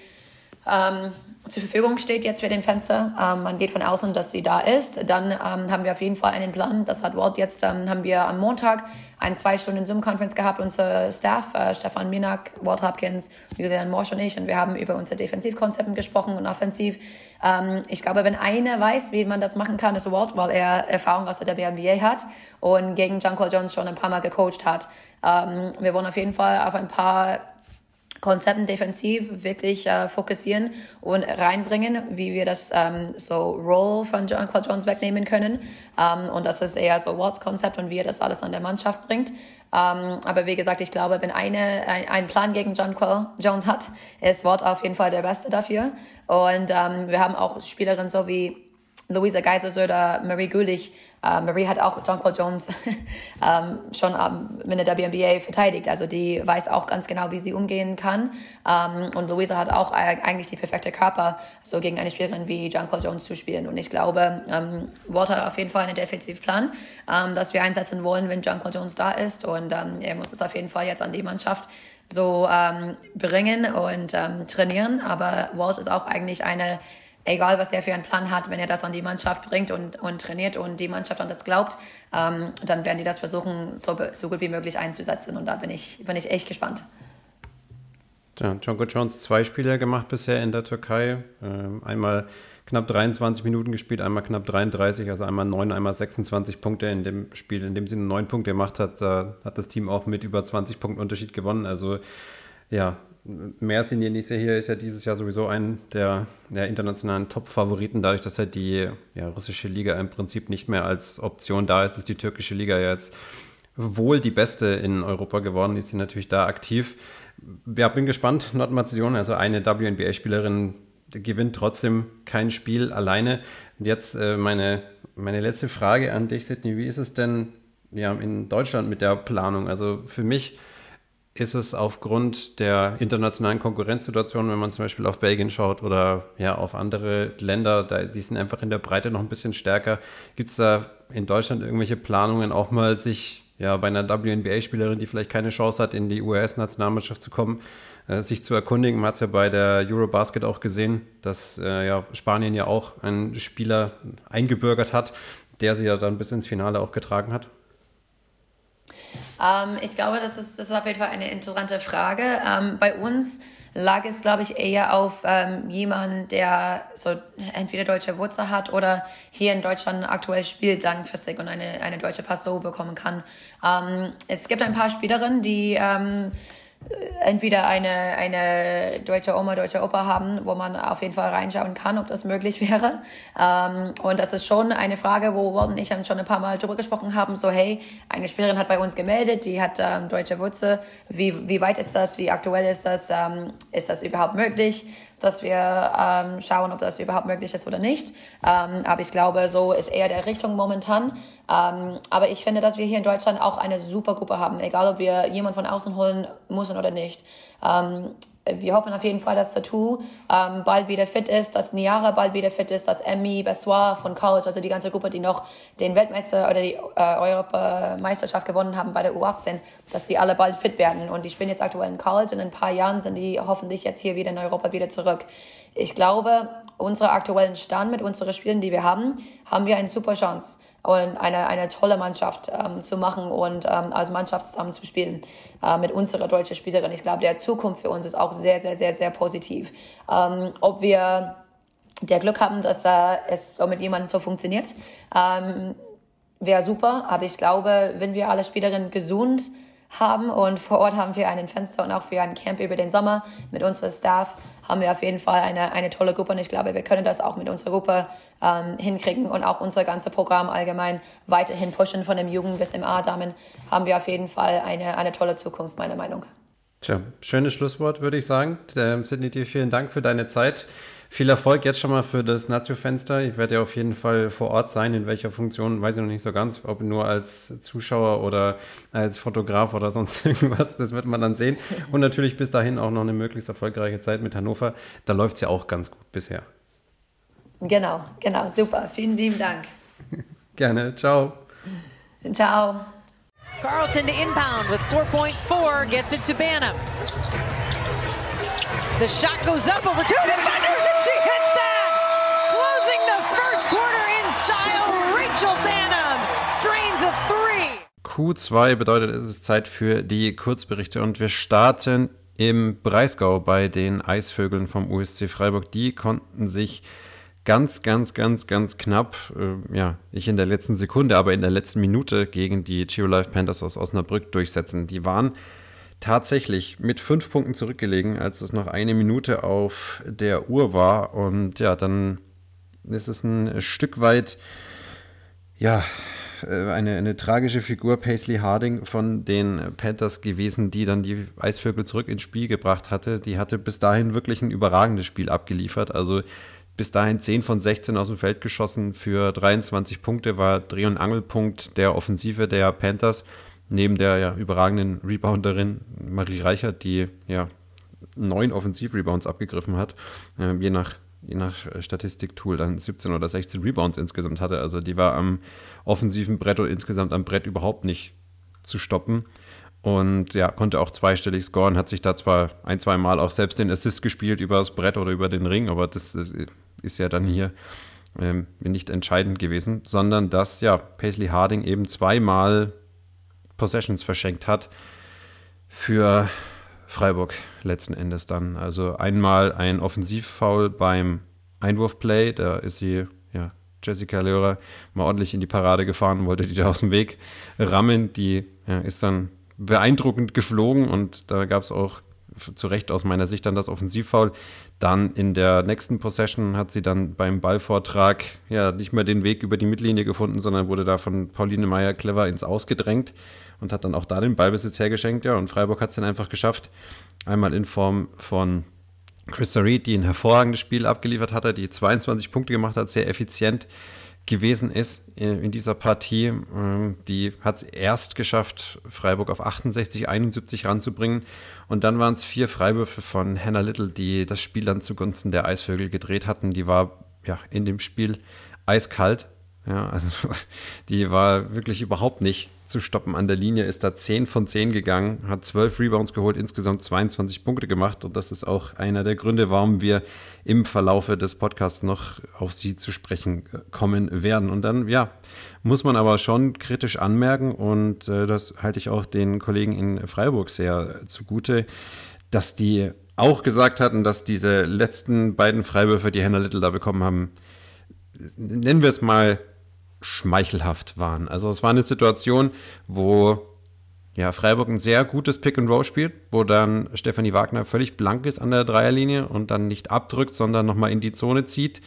S3: ähm, zur Verfügung steht jetzt für den Fenster. Ähm, man geht von außen, dass sie da ist. Dann ähm, haben wir auf jeden Fall einen Plan. Das hat Walt jetzt, ähm, haben wir am Montag eine zwei Stunden Zoom-Conference gehabt, unser Staff, äh, Stefan Minak, Walt Hopkins, Julian Morsch und ich. Und wir haben über unsere Defensivkonzepte gesprochen und offensiv. Ähm, ich glaube, wenn einer weiß, wie man das machen kann, ist Walt, weil er Erfahrung aus der WNBA hat und gegen Junko Jones schon ein paar Mal gecoacht hat. Ähm, wir wollen auf jeden Fall auf ein paar Konzepten defensiv wirklich äh, fokussieren und reinbringen, wie wir das ähm, so Roll von John Claude Jones wegnehmen können. Ähm, und das ist eher so Watts Konzept und wie er das alles an der Mannschaft bringt. Ähm, aber wie gesagt, ich glaube, wenn eine ein, ein Plan gegen John Quell Jones hat, ist Watt auf jeden Fall der Beste dafür. Und ähm, wir haben auch Spielerinnen so wie Louisa Geisers oder Marie Gulich. Uh, Marie hat auch John Cole Jones um, schon um, in der WNBA verteidigt. Also die weiß auch ganz genau, wie sie umgehen kann. Um, und Louisa hat auch eigentlich die perfekte Körper, so gegen eine Spielerin wie John Cole Jones zu spielen. Und ich glaube, um, Walter hat auf jeden Fall einen Defensivplan, um, dass wir einsetzen wollen, wenn John Cole Jones da ist. Und um, er muss es auf jeden Fall jetzt an die Mannschaft so um, bringen und um, trainieren. Aber Walt ist auch eigentlich eine egal was er für einen Plan hat, wenn er das an die Mannschaft bringt und, und trainiert und die Mannschaft an das glaubt, ähm, dann werden die das versuchen, so, so gut wie möglich einzusetzen. Und da bin ich, bin ich echt gespannt.
S2: Ja, Jonko Jones zwei Spiele gemacht bisher in der Türkei. Ähm, einmal knapp 23 Minuten gespielt, einmal knapp 33, also einmal 9, einmal 26 Punkte in dem Spiel, in dem sie 9 Punkte gemacht hat. Da hat das Team auch mit über 20 Punkten Unterschied gewonnen. Also ja, Mersin Yenisei hier ist ja dieses Jahr sowieso ein der, der internationalen Top-Favoriten, dadurch, dass halt die ja, russische Liga im Prinzip nicht mehr als Option da ist, ist die türkische Liga ja jetzt wohl die beste in Europa geworden, ist sie natürlich da aktiv. Ja, bin gespannt, Nordmazedonien, also eine WNBA-Spielerin gewinnt trotzdem kein Spiel alleine. Und jetzt äh, meine, meine letzte Frage an dich, Sidney, wie ist es denn ja, in Deutschland mit der Planung? Also für mich ist es aufgrund der internationalen Konkurrenzsituation, wenn man zum Beispiel auf Belgien schaut oder ja auf andere Länder, da, die sind einfach in der Breite noch ein bisschen stärker. Gibt es da in Deutschland irgendwelche Planungen, auch mal sich ja bei einer WNBA-Spielerin, die vielleicht keine Chance hat, in die US-Nationalmannschaft zu kommen, äh, sich zu erkundigen? Man hat es ja bei der Eurobasket auch gesehen, dass äh, ja, Spanien ja auch einen Spieler eingebürgert hat, der sie ja dann bis ins Finale auch getragen hat.
S3: Ähm, ich glaube, das ist, das ist auf jeden Fall eine interessante Frage. Ähm, bei uns lag es, glaube ich, eher auf ähm, jemanden, der so entweder deutsche Wurzel hat oder hier in Deutschland aktuell spielt langfristig und eine, eine deutsche Pass so bekommen kann. Ähm, es gibt ein paar Spielerinnen, die ähm, entweder eine, eine deutsche Oma, deutsche Opa haben, wo man auf jeden Fall reinschauen kann, ob das möglich wäre. Ähm, und das ist schon eine Frage, wo Walt und ich haben schon ein paar Mal drüber gesprochen haben, so hey, eine Spielerin hat bei uns gemeldet, die hat ähm, deutsche Wurzel, wie, wie weit ist das, wie aktuell ist das, ähm, ist das überhaupt möglich? Dass wir ähm, schauen, ob das überhaupt möglich ist oder nicht. Ähm, aber ich glaube, so ist eher der Richtung momentan. Ähm, aber ich finde, dass wir hier in Deutschland auch eine super Gruppe haben, egal ob wir jemanden von außen holen müssen oder nicht. Ähm, wir hoffen auf jeden Fall, dass Satu ähm, bald wieder fit ist, dass Niara bald wieder fit ist, dass Emmy Bessoir von College, also die ganze Gruppe, die noch den Weltmeister oder die äh, Europameisterschaft gewonnen haben bei der U18, dass die alle bald fit werden. Und die spielen jetzt aktuell in College und in ein paar Jahren sind die hoffentlich jetzt hier wieder in Europa wieder zurück. Ich glaube, unsere aktuellen Stand mit unseren Spielen, die wir haben, haben wir eine super Chance eine, eine tolle Mannschaft ähm, zu machen und ähm, als Mannschaft zusammen zu spielen äh, mit unserer deutschen Spielerin. Ich glaube, der Zukunft für uns ist auch sehr, sehr, sehr, sehr positiv. Ähm, ob wir der Glück haben, dass äh, es so mit jemandem so funktioniert, ähm, wäre super. Aber ich glaube, wenn wir alle Spielerinnen gesund haben und vor Ort haben wir einen Fenster und auch für ein Camp über den Sommer mit unserem Staff haben wir auf jeden Fall eine, eine tolle Gruppe und ich glaube, wir können das auch mit unserer Gruppe ähm, hinkriegen und auch unser ganzes Programm allgemein weiterhin pushen von dem Jugend bis im A-Damen haben wir auf jeden Fall eine, eine tolle Zukunft, meiner Meinung.
S2: Tja, schönes Schlusswort, würde ich sagen. Ähm, Sidney, dir vielen Dank für deine Zeit. Viel Erfolg jetzt schon mal für das Nazio-Fenster. Ich werde ja auf jeden Fall vor Ort sein. In welcher Funktion, weiß ich noch nicht so ganz. Ob nur als Zuschauer oder als Fotograf oder sonst irgendwas. Das wird man dann sehen. Und natürlich bis dahin auch noch eine möglichst erfolgreiche Zeit mit Hannover. Da läuft es ja auch ganz gut bisher.
S3: Genau, genau. Super. Vielen lieben Dank.
S2: Gerne. Ciao.
S3: Ciao.
S4: Carlton to inbound with 4.4, gets it to Banham. The shot goes up over two defenders and she hits that! Closing the first quarter in style, Rachel Banham drains a three.
S2: Q2 bedeutet, es ist Zeit für die Kurzberichte und wir starten im Breisgau bei den Eisvögeln vom USC Freiburg. Die konnten sich ganz, ganz, ganz, ganz knapp, äh, ja, nicht in der letzten Sekunde, aber in der letzten Minute gegen die Geo Life Panthers aus Osnabrück durchsetzen. Die waren tatsächlich mit fünf Punkten zurückgelegen, als es noch eine Minute auf der Uhr war. Und ja, dann ist es ein Stück weit, ja, eine, eine tragische Figur Paisley Harding von den Panthers gewesen, die dann die Eisvögel zurück ins Spiel gebracht hatte. Die hatte bis dahin wirklich ein überragendes Spiel abgeliefert. Also bis dahin 10 von 16 aus dem Feld geschossen für 23 Punkte, war Dreh- und Angelpunkt der Offensive der Panthers neben der ja, überragenden Rebounderin Marie Reichert, die ja neun Offensiv-Rebounds abgegriffen hat, äh, je nach je nach Statistiktool dann 17 oder 16 Rebounds insgesamt hatte. Also die war am offensiven Brett und insgesamt am Brett überhaupt nicht zu stoppen. Und ja, konnte auch zweistellig scoren, hat sich da zwar ein, zwei Mal auch selbst den Assist gespielt über das Brett oder über den Ring, aber das ist ja dann hier ähm, nicht entscheidend gewesen, sondern dass ja Paisley Harding eben zweimal Possessions verschenkt hat für Freiburg letzten Endes dann. Also einmal ein Offensivfoul beim Einwurfplay, da ist sie, ja, Jessica Lörer mal ordentlich in die Parade gefahren, wollte die da aus dem Weg rammen. Die ja, ist dann beeindruckend geflogen und da gab es auch zu Recht aus meiner Sicht dann das Offensivfoul. Dann in der nächsten Possession hat sie dann beim Ballvortrag ja nicht mehr den Weg über die Mittellinie gefunden, sondern wurde da von Pauline Meyer clever ins Ausgedrängt und hat dann auch da den Ballbesitz hergeschenkt. Ja, und Freiburg hat es dann einfach geschafft. Einmal in Form von Chris Reed, die ein hervorragendes Spiel abgeliefert hatte, die 22 Punkte gemacht hat, sehr effizient gewesen ist in dieser Partie. Ähm, die hat es erst geschafft, Freiburg auf 68, 71 ranzubringen. Und dann waren es vier Freiwürfe von Hannah Little, die das Spiel dann zugunsten der Eisvögel gedreht hatten. Die war ja in dem Spiel eiskalt. Ja, also die war wirklich überhaupt nicht zu stoppen an der Linie, ist da 10 von 10 gegangen, hat 12 Rebounds geholt, insgesamt 22 Punkte gemacht und das ist auch einer der Gründe, warum wir im Verlaufe des Podcasts noch auf sie zu sprechen kommen werden. Und dann, ja, muss man aber schon kritisch anmerken und äh, das halte ich auch den Kollegen in Freiburg sehr zugute, dass die auch gesagt hatten, dass diese letzten beiden Freiwürfe, die Hannah Little da bekommen haben, nennen wir es mal schmeichelhaft waren. Also es war eine Situation, wo ja, Freiburg ein sehr gutes Pick-and-Roll spielt, wo dann Stefanie Wagner völlig blank ist an der Dreierlinie und dann nicht abdrückt, sondern nochmal in die Zone zieht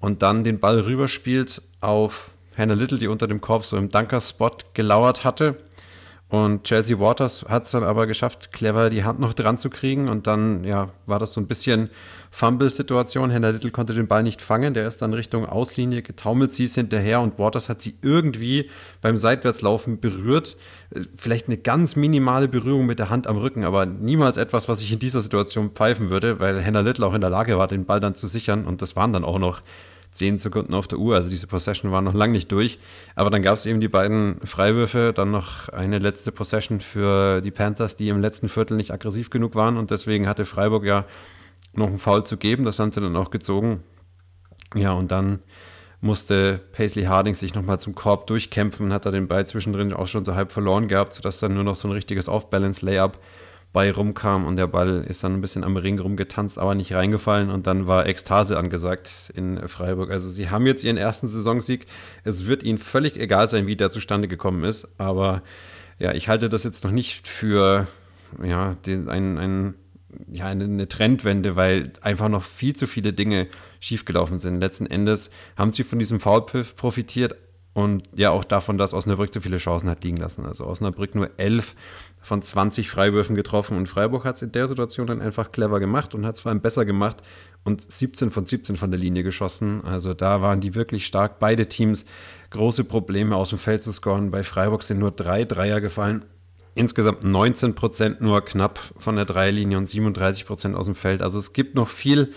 S2: und dann den Ball rüberspielt auf Hannah Little, die unter dem Korb so im Dunker-Spot gelauert hatte. Und Chelsea Waters hat es dann aber geschafft, clever die Hand noch dran zu kriegen. Und dann ja, war das so ein bisschen Fumble-Situation. Hannah Little konnte den Ball nicht fangen. Der ist dann Richtung Auslinie getaumelt. Sie ist hinterher und Waters hat sie irgendwie beim Seitwärtslaufen berührt. Vielleicht eine ganz minimale Berührung mit der Hand am Rücken, aber niemals etwas, was ich in dieser Situation pfeifen würde, weil Hannah Little auch in der Lage war, den Ball dann zu sichern. Und das waren dann auch noch 10 Sekunden auf der Uhr. Also diese Possession war noch lange nicht durch. Aber dann gab es eben die beiden Freiwürfe, dann noch eine letzte Possession für die Panthers, die im letzten Viertel nicht aggressiv genug waren. Und deswegen hatte Freiburg ja noch einen Foul zu geben. Das haben sie dann auch gezogen. Ja, und dann musste Paisley Harding sich nochmal zum Korb durchkämpfen, hat er den Ball zwischendrin auch schon so halb verloren gehabt, sodass dann nur noch so ein richtiges Off-Balance-Layup bei rumkam und der Ball ist dann ein bisschen am Ring rumgetanzt, aber nicht reingefallen und dann war Ekstase angesagt in Freiburg. Also sie haben jetzt ihren ersten Saisonsieg. Es wird ihnen völlig egal sein, wie der zustande gekommen ist, aber ja, ich halte das jetzt noch nicht für ja, den, ein, ein, ja, eine Trendwende, weil einfach noch viel zu viele Dinge schiefgelaufen sind. Letzten Endes haben sie von diesem Foulpfiff profitiert, und ja auch davon, dass Osnabrück zu viele Chancen hat liegen lassen. Also Osnabrück nur 11 von 20 Freiwürfen getroffen und Freiburg hat es in der Situation dann einfach clever gemacht und hat es vor allem besser gemacht und 17 von 17 von der Linie geschossen. Also da waren die wirklich stark. Beide Teams große Probleme aus dem Feld zu scoren. Bei Freiburg sind nur drei Dreier gefallen. Insgesamt 19 Prozent nur knapp von der Dreierlinie und 37 Prozent aus dem Feld. Also es gibt noch viel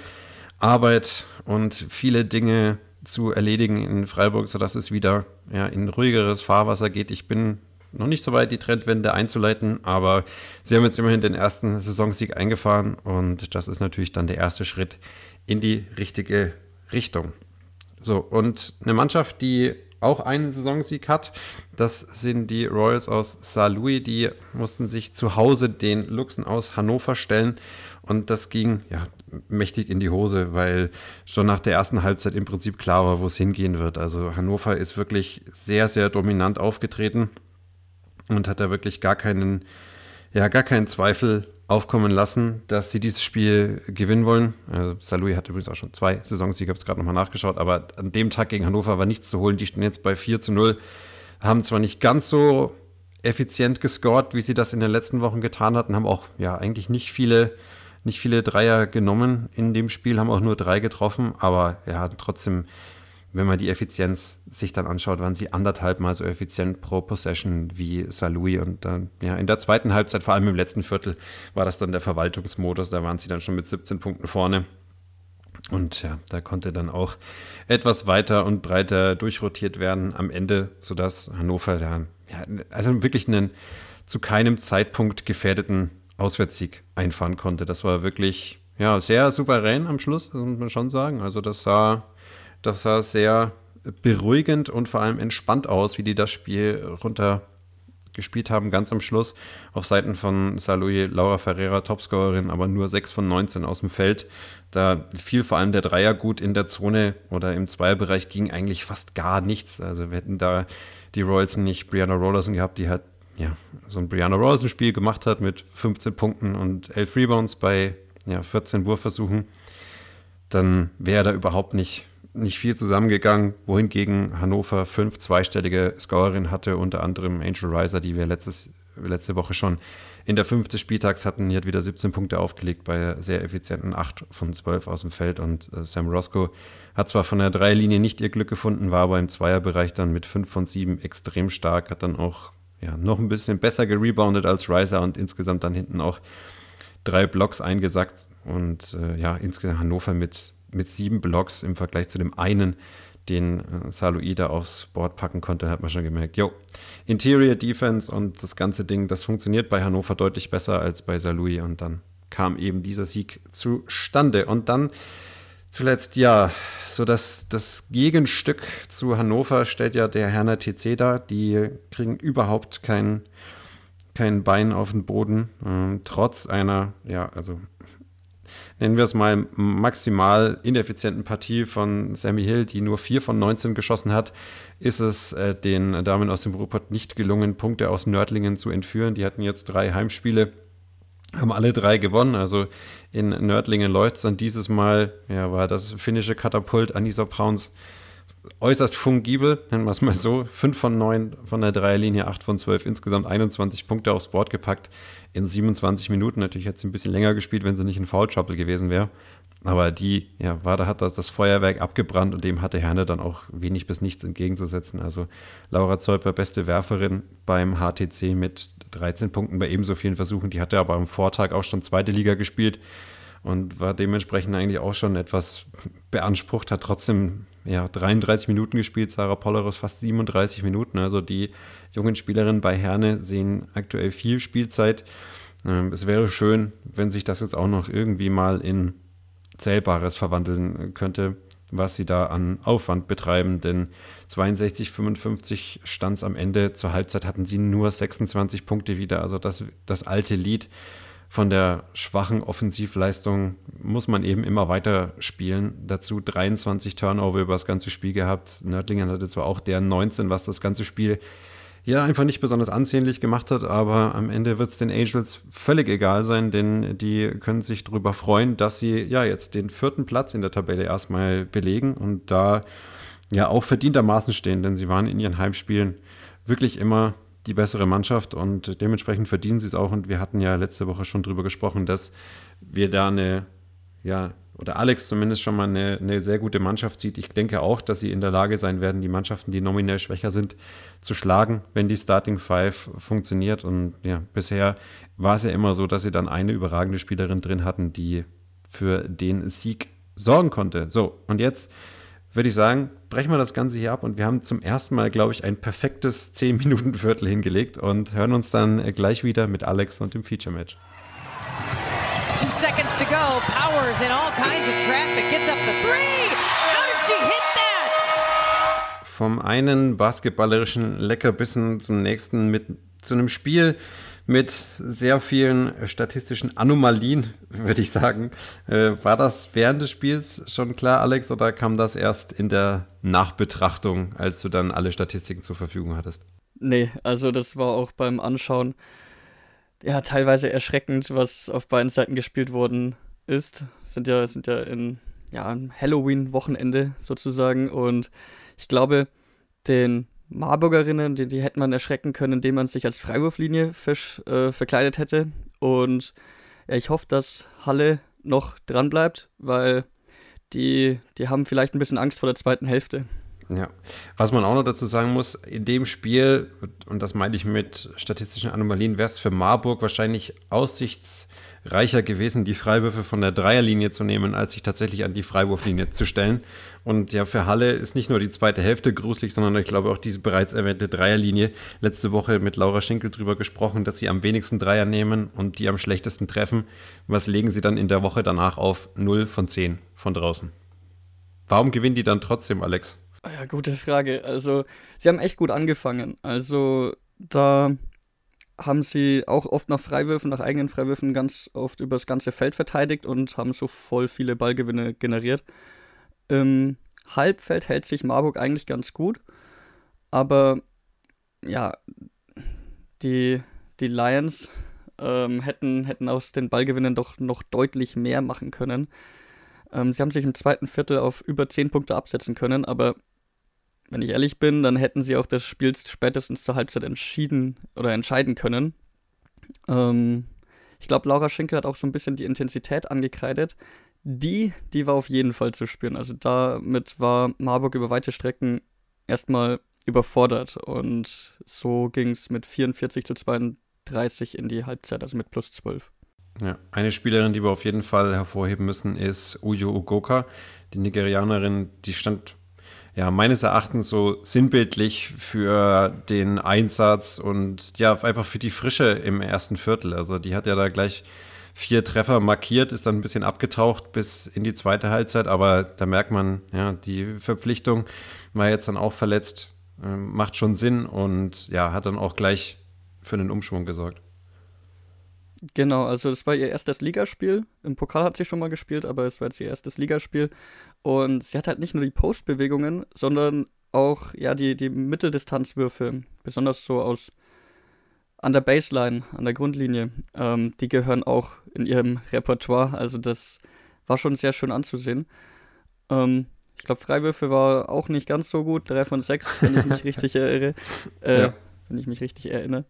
S2: Arbeit und viele Dinge, zu erledigen in Freiburg, sodass es wieder ja, in ruhigeres Fahrwasser geht. Ich bin noch nicht so weit, die Trendwende einzuleiten, aber sie haben jetzt immerhin den ersten Saisonsieg eingefahren und das ist natürlich dann der erste Schritt in die richtige Richtung. So, und eine Mannschaft, die auch einen Saisonsieg hat, das sind die Royals aus Saint Louis. Die mussten sich zu Hause den Luchsen aus Hannover stellen und das ging ja mächtig in die Hose, weil schon nach der ersten Halbzeit im Prinzip klar war, wo es hingehen wird. Also Hannover ist wirklich sehr, sehr dominant aufgetreten und hat da wirklich gar keinen, ja, gar keinen Zweifel aufkommen lassen, dass sie dieses Spiel gewinnen wollen. Also Salui hat übrigens auch schon zwei Saisonsiege, habe es gerade nochmal nachgeschaut, aber an dem Tag gegen Hannover war nichts zu holen. Die stehen jetzt bei 4 zu 0, haben zwar nicht ganz so effizient gescored, wie sie das in den letzten Wochen getan hatten, haben auch ja eigentlich nicht viele nicht viele Dreier genommen in dem Spiel, haben auch nur drei getroffen, aber ja, trotzdem, wenn man die Effizienz sich dann anschaut, waren sie anderthalb Mal so effizient pro Possession wie Salui und dann, ja, in der zweiten Halbzeit, vor allem im letzten Viertel, war das dann der Verwaltungsmodus, da waren sie dann schon mit 17 Punkten vorne. Und ja, da konnte dann auch etwas weiter und breiter durchrotiert werden am Ende, sodass Hannover da, ja, also wirklich einen zu keinem Zeitpunkt gefährdeten Auswärtssieg einfahren konnte. Das war wirklich ja, sehr souverän am Schluss, muss man schon sagen. Also das sah, das sah sehr beruhigend und vor allem entspannt aus, wie die das Spiel runter gespielt haben, ganz am Schluss. Auf Seiten von Salui Laura Ferreira, Topscorerin, aber nur 6 von 19 aus dem Feld. Da fiel vor allem der Dreier gut in der Zone oder im Zweierbereich ging eigentlich fast gar nichts. Also wir hätten da die Royals nicht Brianna Rollerson gehabt, die hat ja, so ein Brianna Rosen-Spiel gemacht hat mit 15 Punkten und 11 Rebounds bei ja, 14 Wurfversuchen, dann wäre da überhaupt nicht, nicht viel zusammengegangen, wohingegen Hannover fünf zweistellige Scorerinnen hatte, unter anderem Angel Riser, die wir letztes, letzte Woche schon in der fünften Spieltags hatten. Die hat wieder 17 Punkte aufgelegt bei sehr effizienten 8 von 12 aus dem Feld und äh, Sam Roscoe hat zwar von der Dreilinie nicht ihr Glück gefunden, war aber im Zweierbereich dann mit 5 von 7 extrem stark, hat dann auch ja, noch ein bisschen besser gereboundet als Riser und insgesamt dann hinten auch drei Blocks eingesackt. Und äh, ja, insgesamt Hannover mit, mit sieben Blocks im Vergleich zu dem einen, den äh, Saluida aufs Board packen konnte, hat man schon gemerkt, jo, Interior Defense und das ganze Ding, das funktioniert bei Hannover deutlich besser als bei Salui und dann kam eben dieser Sieg zustande. Und dann zuletzt ja so das, das Gegenstück zu Hannover stellt ja der Herner TC dar. Die kriegen überhaupt kein, kein Bein auf den Boden, ähm, trotz einer, ja, also nennen wir es mal, maximal ineffizienten Partie von Sammy Hill, die nur 4 von 19 geschossen hat, ist es äh, den Damen aus dem Ruhrpott nicht gelungen, Punkte aus Nördlingen zu entführen. Die hatten jetzt drei Heimspiele, haben alle drei gewonnen. Also in Nördlingen läuft dann dieses Mal, ja, war das finnische Katapult Anisa Brauns äußerst fungibel, nennen wir es mal so. 5 von 9 von der Dreierlinie, 8 von 12, insgesamt 21 Punkte aufs Board gepackt in 27 Minuten. Natürlich hätte sie ein bisschen länger gespielt, wenn sie nicht in Foul Trouble gewesen wäre. Aber die, ja, Wada hat das, das Feuerwerk abgebrannt und dem hatte Herne dann auch wenig bis nichts entgegenzusetzen. Also Laura Zeuper, beste Werferin beim HTC mit 13 Punkten bei ebenso vielen Versuchen. Die hatte aber am Vortag auch schon zweite Liga gespielt und war dementsprechend eigentlich auch schon etwas beansprucht, hat trotzdem ja, 33 Minuten gespielt, Sarah Polleros fast 37 Minuten. Also die jungen Spielerinnen bei Herne sehen aktuell viel Spielzeit. Ähm, es wäre schön, wenn sich das jetzt auch noch irgendwie mal in Zählbares verwandeln könnte, was sie da an Aufwand betreiben. Denn 62, 55 stand es am Ende. Zur Halbzeit hatten sie nur 26 Punkte wieder. Also das, das alte Lied von der schwachen Offensivleistung muss man eben immer weiter spielen. Dazu 23 Turnover über das ganze Spiel gehabt. Nördlingen hatte zwar auch deren 19, was das ganze Spiel ja einfach nicht besonders ansehnlich gemacht hat, aber am Ende wird es den Angels völlig egal sein, denn die können sich darüber freuen, dass sie ja jetzt den vierten Platz in der Tabelle erstmal belegen und da ja auch verdientermaßen stehen, denn sie waren in ihren Heimspielen wirklich immer die bessere Mannschaft und dementsprechend verdienen sie es auch. Und wir hatten ja letzte Woche schon darüber gesprochen, dass wir da eine, ja, oder Alex zumindest schon mal eine, eine, sehr gute Mannschaft sieht. Ich denke auch, dass sie in der Lage sein werden, die Mannschaften, die nominell schwächer sind, zu schlagen, wenn die Starting Five funktioniert. Und ja, bisher war es ja immer so, dass sie dann eine überragende Spielerin drin hatten, die für den Sieg sorgen konnte. So, und jetzt würde ich sagen, brechen wir das Ganze hier ab und wir haben zum ersten Mal, glaube ich, ein perfektes 10-Minuten-Viertel hingelegt und hören uns dann gleich wieder mit Alex und dem Feature-Match. Two seconds to go. Powers in all kinds of traffic. Gets up the three. How did she hit that? Vom einen basketballerischen Leckerbissen zum nächsten mit zu einem Spiel, mit sehr vielen statistischen Anomalien, würde ich sagen. Äh, war das während des Spiels schon klar, Alex, oder kam das erst in der Nachbetrachtung, als du dann alle Statistiken zur Verfügung hattest?
S5: Nee, also das war auch beim Anschauen ja teilweise erschreckend, was auf beiden Seiten gespielt worden ist. Sind ja, sind ja in ja, Halloween-Wochenende sozusagen und ich glaube, den Marburgerinnen, die, die hätte man erschrecken können, indem man sich als Freiwurflinie äh, verkleidet hätte. Und ja, ich hoffe, dass Halle noch dran bleibt, weil die, die haben vielleicht ein bisschen Angst vor der zweiten Hälfte.
S2: Ja, was man auch noch dazu sagen muss, in dem Spiel, und das meine ich mit statistischen Anomalien, wäre es für Marburg wahrscheinlich aussichts reicher gewesen, die Freiwürfe von der Dreierlinie zu nehmen, als sich tatsächlich an die Freiwurflinie zu stellen. Und ja, für Halle ist nicht nur die zweite Hälfte gruselig, sondern ich glaube auch diese bereits erwähnte Dreierlinie. Letzte Woche mit Laura Schinkel drüber gesprochen, dass sie am wenigsten Dreier nehmen und die am schlechtesten treffen. Was legen sie dann in der Woche danach auf? 0 von 10 von draußen. Warum gewinnen die dann trotzdem, Alex?
S5: Ja, gute Frage. Also, sie haben echt gut angefangen. Also, da haben sie auch oft nach Freiwürfen, nach eigenen Freiwürfen ganz oft über das ganze Feld verteidigt und haben so voll viele Ballgewinne generiert. Im Halbfeld hält sich Marburg eigentlich ganz gut, aber ja, die, die Lions ähm, hätten, hätten aus den Ballgewinnen doch noch deutlich mehr machen können. Ähm, sie haben sich im zweiten Viertel auf über 10 Punkte absetzen können, aber wenn ich ehrlich bin, dann hätten sie auch das Spiel spätestens zur Halbzeit entschieden oder entscheiden können. Ähm, ich glaube, Laura Schenkel hat auch so ein bisschen die Intensität angekreidet. Die, die war auf jeden Fall zu spüren. Also damit war Marburg über weite Strecken erstmal überfordert. Und so ging es mit 44 zu 32 in die Halbzeit, also mit plus 12.
S2: Ja, eine Spielerin, die wir auf jeden Fall hervorheben müssen, ist Uyo Ugoka, die Nigerianerin, die stand ja, meines Erachtens so sinnbildlich für den Einsatz und ja, einfach für die Frische im ersten Viertel. Also die hat ja da gleich vier Treffer markiert, ist dann ein bisschen abgetaucht bis in die zweite Halbzeit, aber da merkt man, ja, die Verpflichtung war jetzt dann auch verletzt, äh, macht schon Sinn und ja, hat dann auch gleich für einen Umschwung gesorgt.
S5: Genau, also das war ihr erstes Ligaspiel. Im Pokal hat sie schon mal gespielt, aber es war jetzt ihr erstes Ligaspiel. Und sie hat halt nicht nur die Postbewegungen, sondern auch ja die, die Mitteldistanzwürfe, besonders so aus an der Baseline, an der Grundlinie, ähm, die gehören auch in ihrem Repertoire. Also das war schon sehr schön anzusehen. Ähm, ich glaube, Freiwürfe war auch nicht ganz so gut, drei von sechs, wenn ich mich richtig erinnere. Äh, ja. Wenn ich mich richtig erinnere.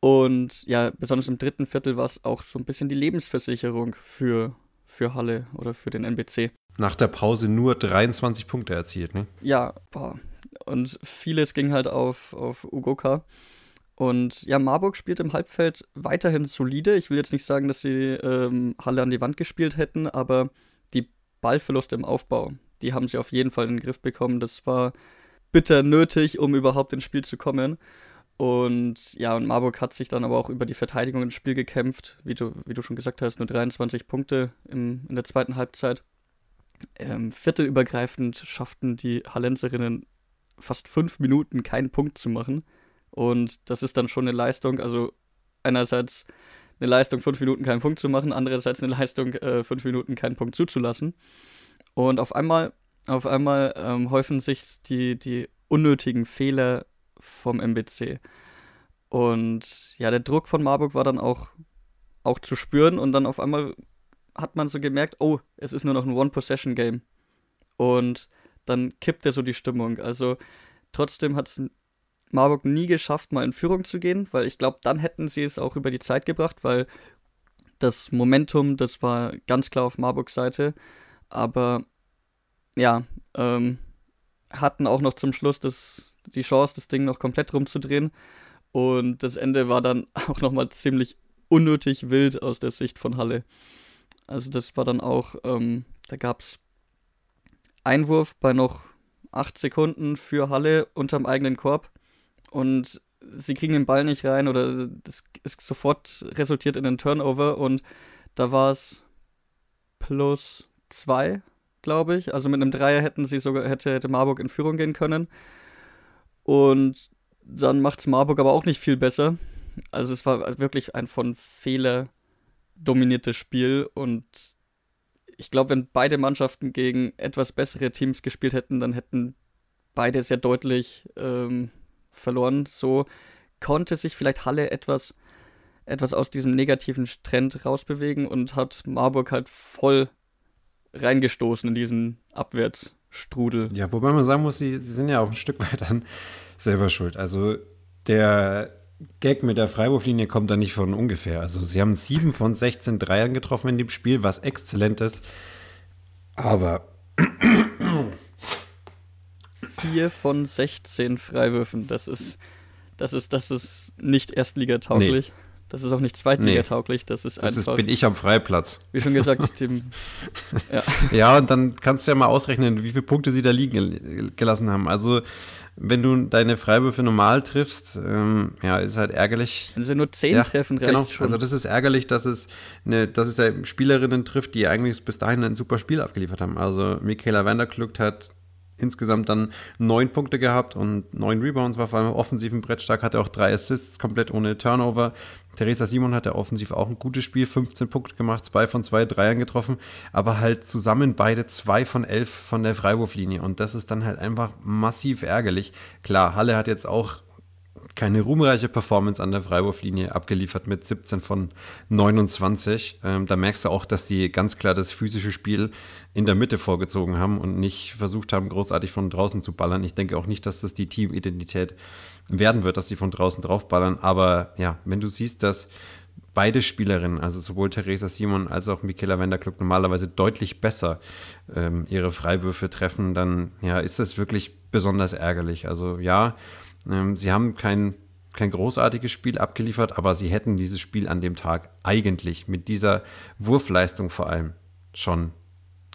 S5: Und ja, besonders im dritten Viertel war es auch so ein bisschen die Lebensversicherung für, für Halle oder für den NBC.
S2: Nach der Pause nur 23 Punkte erzielt, ne?
S5: Ja, boah. Und vieles ging halt auf, auf Ugoka. Und ja, Marburg spielt im Halbfeld weiterhin solide. Ich will jetzt nicht sagen, dass sie ähm, Halle an die Wand gespielt hätten, aber die Ballverluste im Aufbau, die haben sie auf jeden Fall in den Griff bekommen. Das war bitter nötig, um überhaupt ins Spiel zu kommen. Und ja, und Marburg hat sich dann aber auch über die Verteidigung ins Spiel gekämpft. Wie du, wie du schon gesagt hast, nur 23 Punkte im, in der zweiten Halbzeit. Ähm, viertelübergreifend schafften die Hallenserinnen fast fünf Minuten keinen Punkt zu machen. Und das ist dann schon eine Leistung. Also einerseits eine Leistung, fünf Minuten keinen Punkt zu machen, andererseits eine Leistung, äh, fünf Minuten keinen Punkt zuzulassen. Und auf einmal, auf einmal ähm, häufen sich die, die unnötigen Fehler vom MBC. Und ja, der Druck von Marburg war dann auch, auch zu spüren und dann auf einmal hat man so gemerkt, oh, es ist nur noch ein One-Possession-Game. Und dann kippte so die Stimmung. Also trotzdem hat es Marburg nie geschafft, mal in Führung zu gehen, weil ich glaube, dann hätten sie es auch über die Zeit gebracht, weil das Momentum, das war ganz klar auf Marburgs Seite. Aber ja, ähm, hatten auch noch zum Schluss das, die Chance, das Ding noch komplett rumzudrehen. Und das Ende war dann auch nochmal ziemlich unnötig wild aus der Sicht von Halle. Also das war dann auch, ähm, da gab es Einwurf bei noch acht Sekunden für Halle unterm eigenen Korb und sie kriegen den Ball nicht rein oder das ist sofort resultiert in einen Turnover und da war es plus zwei glaube ich. Also mit einem Dreier hätten sie sogar, hätte, hätte Marburg in Führung gehen können. Und dann macht es Marburg aber auch nicht viel besser. Also es war wirklich ein von Fehler dominiertes Spiel und ich glaube, wenn beide Mannschaften gegen etwas bessere Teams gespielt hätten, dann hätten beide sehr deutlich ähm, verloren. So konnte sich vielleicht Halle etwas, etwas aus diesem negativen Trend rausbewegen und hat Marburg halt voll reingestoßen in diesen Abwärtsstrudel.
S2: Ja, wobei man sagen muss, sie, sie sind ja auch ein Stück weit dann selber schuld. Also der Gag mit der Freiwurflinie kommt da nicht von ungefähr. Also sie haben sieben von 16 Dreiern getroffen in dem Spiel, was exzellent ist. Aber
S5: vier von 16 Freiwürfen, das ist, das ist, das ist nicht erstligatauglich. Nee. Das ist auch nicht zweitligatauglich, nee. das ist
S2: das einfach. Das bin ich am Freiplatz.
S5: Wie schon gesagt, Tim.
S2: ja. ja, und dann kannst du ja mal ausrechnen, wie viele Punkte sie da liegen gelassen haben. Also, wenn du deine Freiwürfe normal triffst, ähm, ja, ist halt ärgerlich.
S5: Wenn sie nur zehn ja, treffen,
S2: genau.
S5: schon.
S2: Also, das ist ärgerlich, dass es, eine, dass es ja Spielerinnen trifft, die eigentlich bis dahin ein super Spiel abgeliefert haben. Also, Michaela Vanderklugt hat insgesamt dann neun Punkte gehabt und neun Rebounds, war vor allem offensiven Brett stark, hatte auch drei Assists, komplett ohne Turnover. Theresa Simon hatte offensiv auch ein gutes Spiel, 15 Punkte gemacht, zwei von zwei Dreiern getroffen, aber halt zusammen beide zwei von elf von der Freiwurflinie und das ist dann halt einfach massiv ärgerlich. Klar, Halle hat jetzt auch keine ruhmreiche Performance an der Freiwurflinie abgeliefert mit 17 von 29. Ähm, da merkst du auch, dass die ganz klar das physische Spiel in der Mitte vorgezogen haben und nicht versucht haben, großartig von draußen zu ballern. Ich denke auch nicht, dass das die Teamidentität werden wird, dass sie von draußen draufballern. Aber ja, wenn du siehst, dass beide Spielerinnen, also sowohl Theresa Simon als auch Michaela Wenderklug normalerweise deutlich besser ähm, ihre Freiwürfe treffen, dann ja, ist das wirklich besonders ärgerlich. Also ja, sie haben kein, kein großartiges Spiel abgeliefert, aber sie hätten dieses Spiel an dem Tag eigentlich mit dieser Wurfleistung vor allem schon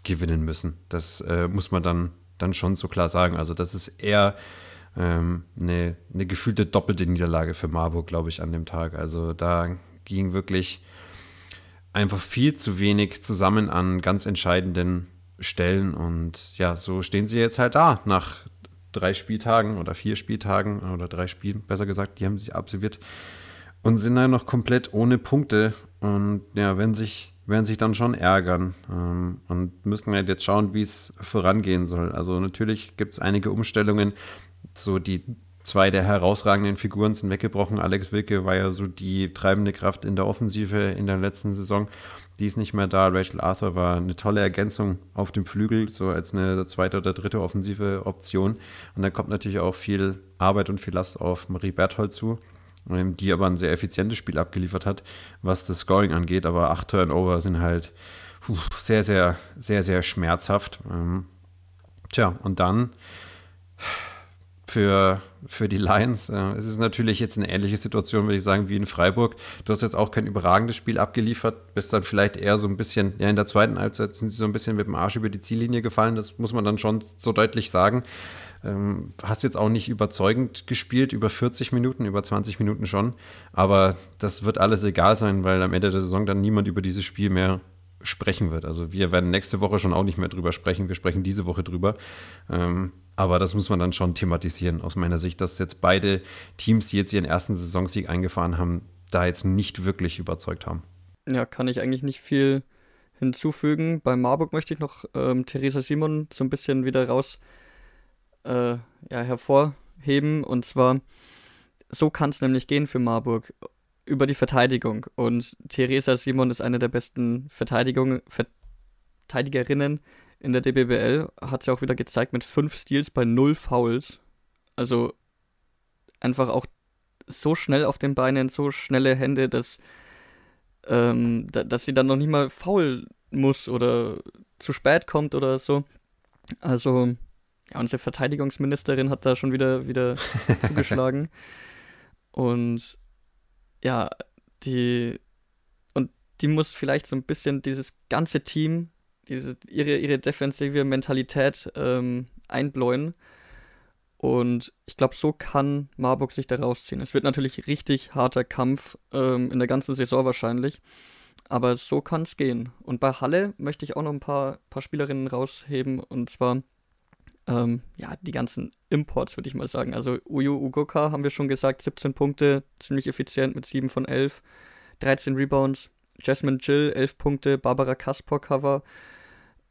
S2: gewinnen müssen. Das äh, muss man dann, dann schon so klar sagen. Also das ist eher ähm, eine gefühlte doppelte Niederlage für Marburg, glaube ich, an dem Tag. Also da ging wirklich einfach viel zu wenig zusammen an ganz entscheidenden Stellen. Und ja, so stehen sie jetzt halt da nach drei Spieltagen oder vier Spieltagen oder drei Spielen, besser gesagt, die haben sich absolviert und sind dann noch komplett ohne Punkte und ja, wenn sich, werden sich dann schon ärgern ähm, und müssen halt jetzt schauen, wie es vorangehen soll. Also natürlich gibt es einige Umstellungen, so die zwei der herausragenden Figuren sind weggebrochen. Alex Wilke war ja so die treibende Kraft in der Offensive in der letzten Saison. Die ist nicht mehr da. Rachel Arthur war eine tolle Ergänzung auf dem Flügel, so als eine zweite oder dritte offensive Option. Und da kommt natürlich auch viel Arbeit und viel Last auf Marie Berthold zu, ähm, die aber ein sehr effizientes Spiel abgeliefert hat, was das Scoring angeht. Aber acht Turnover sind halt puh, sehr, sehr, sehr, sehr schmerzhaft. Ähm, tja, und dann für, für die Lions. Äh, es ist natürlich jetzt eine ähnliche Situation, würde ich sagen, wie in Freiburg. Du hast jetzt auch kein überragendes Spiel abgeliefert, bist dann vielleicht eher so ein bisschen, ja, in der zweiten Halbzeit sind sie so ein bisschen mit dem Arsch über die Ziellinie gefallen, das muss man dann schon so deutlich sagen. Ähm, hast jetzt auch nicht überzeugend gespielt, über 40 Minuten, über 20 Minuten schon. Aber das wird alles egal sein, weil am Ende der Saison dann niemand über dieses Spiel mehr sprechen wird. Also wir werden nächste Woche schon auch nicht mehr drüber sprechen. Wir sprechen diese Woche drüber. Ähm, aber das muss man dann schon thematisieren aus meiner Sicht, dass jetzt beide Teams, die jetzt ihren ersten Saisonsieg eingefahren haben, da jetzt nicht wirklich überzeugt haben.
S5: Ja, kann ich eigentlich nicht viel hinzufügen. Bei Marburg möchte ich noch ähm, Theresa Simon so ein bisschen wieder raus äh, ja, hervorheben. Und zwar, so kann es nämlich gehen für Marburg über die Verteidigung. Und Theresa Simon ist eine der besten Verteidigerinnen in der DBBL. Hat sie auch wieder gezeigt mit fünf Steals bei null Fouls. Also einfach auch so schnell auf den Beinen, so schnelle Hände, dass, ähm, da, dass sie dann noch nicht mal faul muss oder zu spät kommt oder so. Also, ja, unsere Verteidigungsministerin hat da schon wieder, wieder zugeschlagen. Und ja, die und die muss vielleicht so ein bisschen dieses ganze Team, diese, ihre, ihre defensive Mentalität ähm, einbläuen. Und ich glaube, so kann Marburg sich da rausziehen. Es wird natürlich richtig harter Kampf ähm, in der ganzen Saison wahrscheinlich. Aber so kann es gehen. Und bei Halle möchte ich auch noch ein paar, paar Spielerinnen rausheben. Und zwar ähm, ja, die ganzen Imports, würde ich mal sagen. Also Uyu Ugoka haben wir schon gesagt, 17 Punkte, ziemlich effizient mit 7 von 11, 13 Rebounds. Jasmine Jill, 11 Punkte, Barbara Kaspor Cover,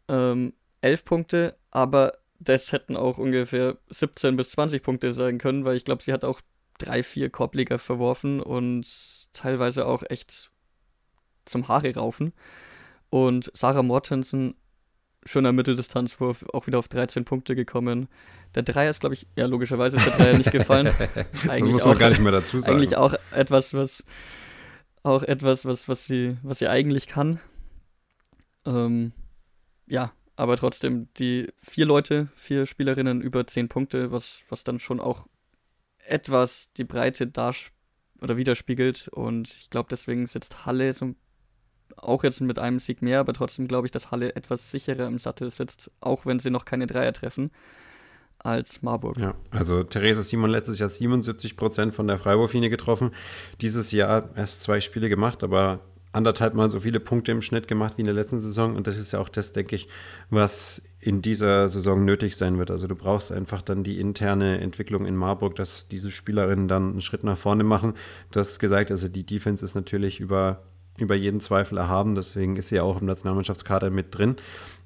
S5: ähm, 11 Punkte, aber das hätten auch ungefähr 17 bis 20 Punkte sein können, weil ich glaube, sie hat auch drei, vier Korbleger verworfen und teilweise auch echt zum Haare raufen. Und Sarah Mortensen schöner Mitteldistanzwurf, auch wieder auf 13 Punkte gekommen. Der Dreier ist, glaube ich, ja, logischerweise ist der Dreier nicht gefallen.
S2: eigentlich das muss man auch, gar nicht mehr dazu sagen.
S5: Eigentlich auch etwas, was auch etwas, was, was sie, was sie eigentlich kann. Ähm, ja, aber trotzdem die vier Leute, vier Spielerinnen über 10 Punkte, was, was dann schon auch etwas die Breite da oder widerspiegelt. Und ich glaube, deswegen sitzt Halle so ein auch jetzt mit einem Sieg mehr, aber trotzdem glaube ich, dass Halle etwas sicherer im Sattel sitzt, auch wenn sie noch keine Dreier treffen, als Marburg.
S2: Ja, also Theresa Simon letztes Jahr 77 Prozent von der Freiwurflinie getroffen, dieses Jahr erst zwei Spiele gemacht, aber anderthalb Mal so viele Punkte im Schnitt gemacht wie in der letzten Saison. Und das ist ja auch das, denke ich, was in dieser Saison nötig sein wird. Also du brauchst einfach dann die interne Entwicklung in Marburg, dass diese Spielerinnen dann einen Schritt nach vorne machen. Du hast gesagt, also die Defense ist natürlich über über jeden Zweifel erhaben. Deswegen ist sie ja auch im Nationalmannschaftskader mit drin,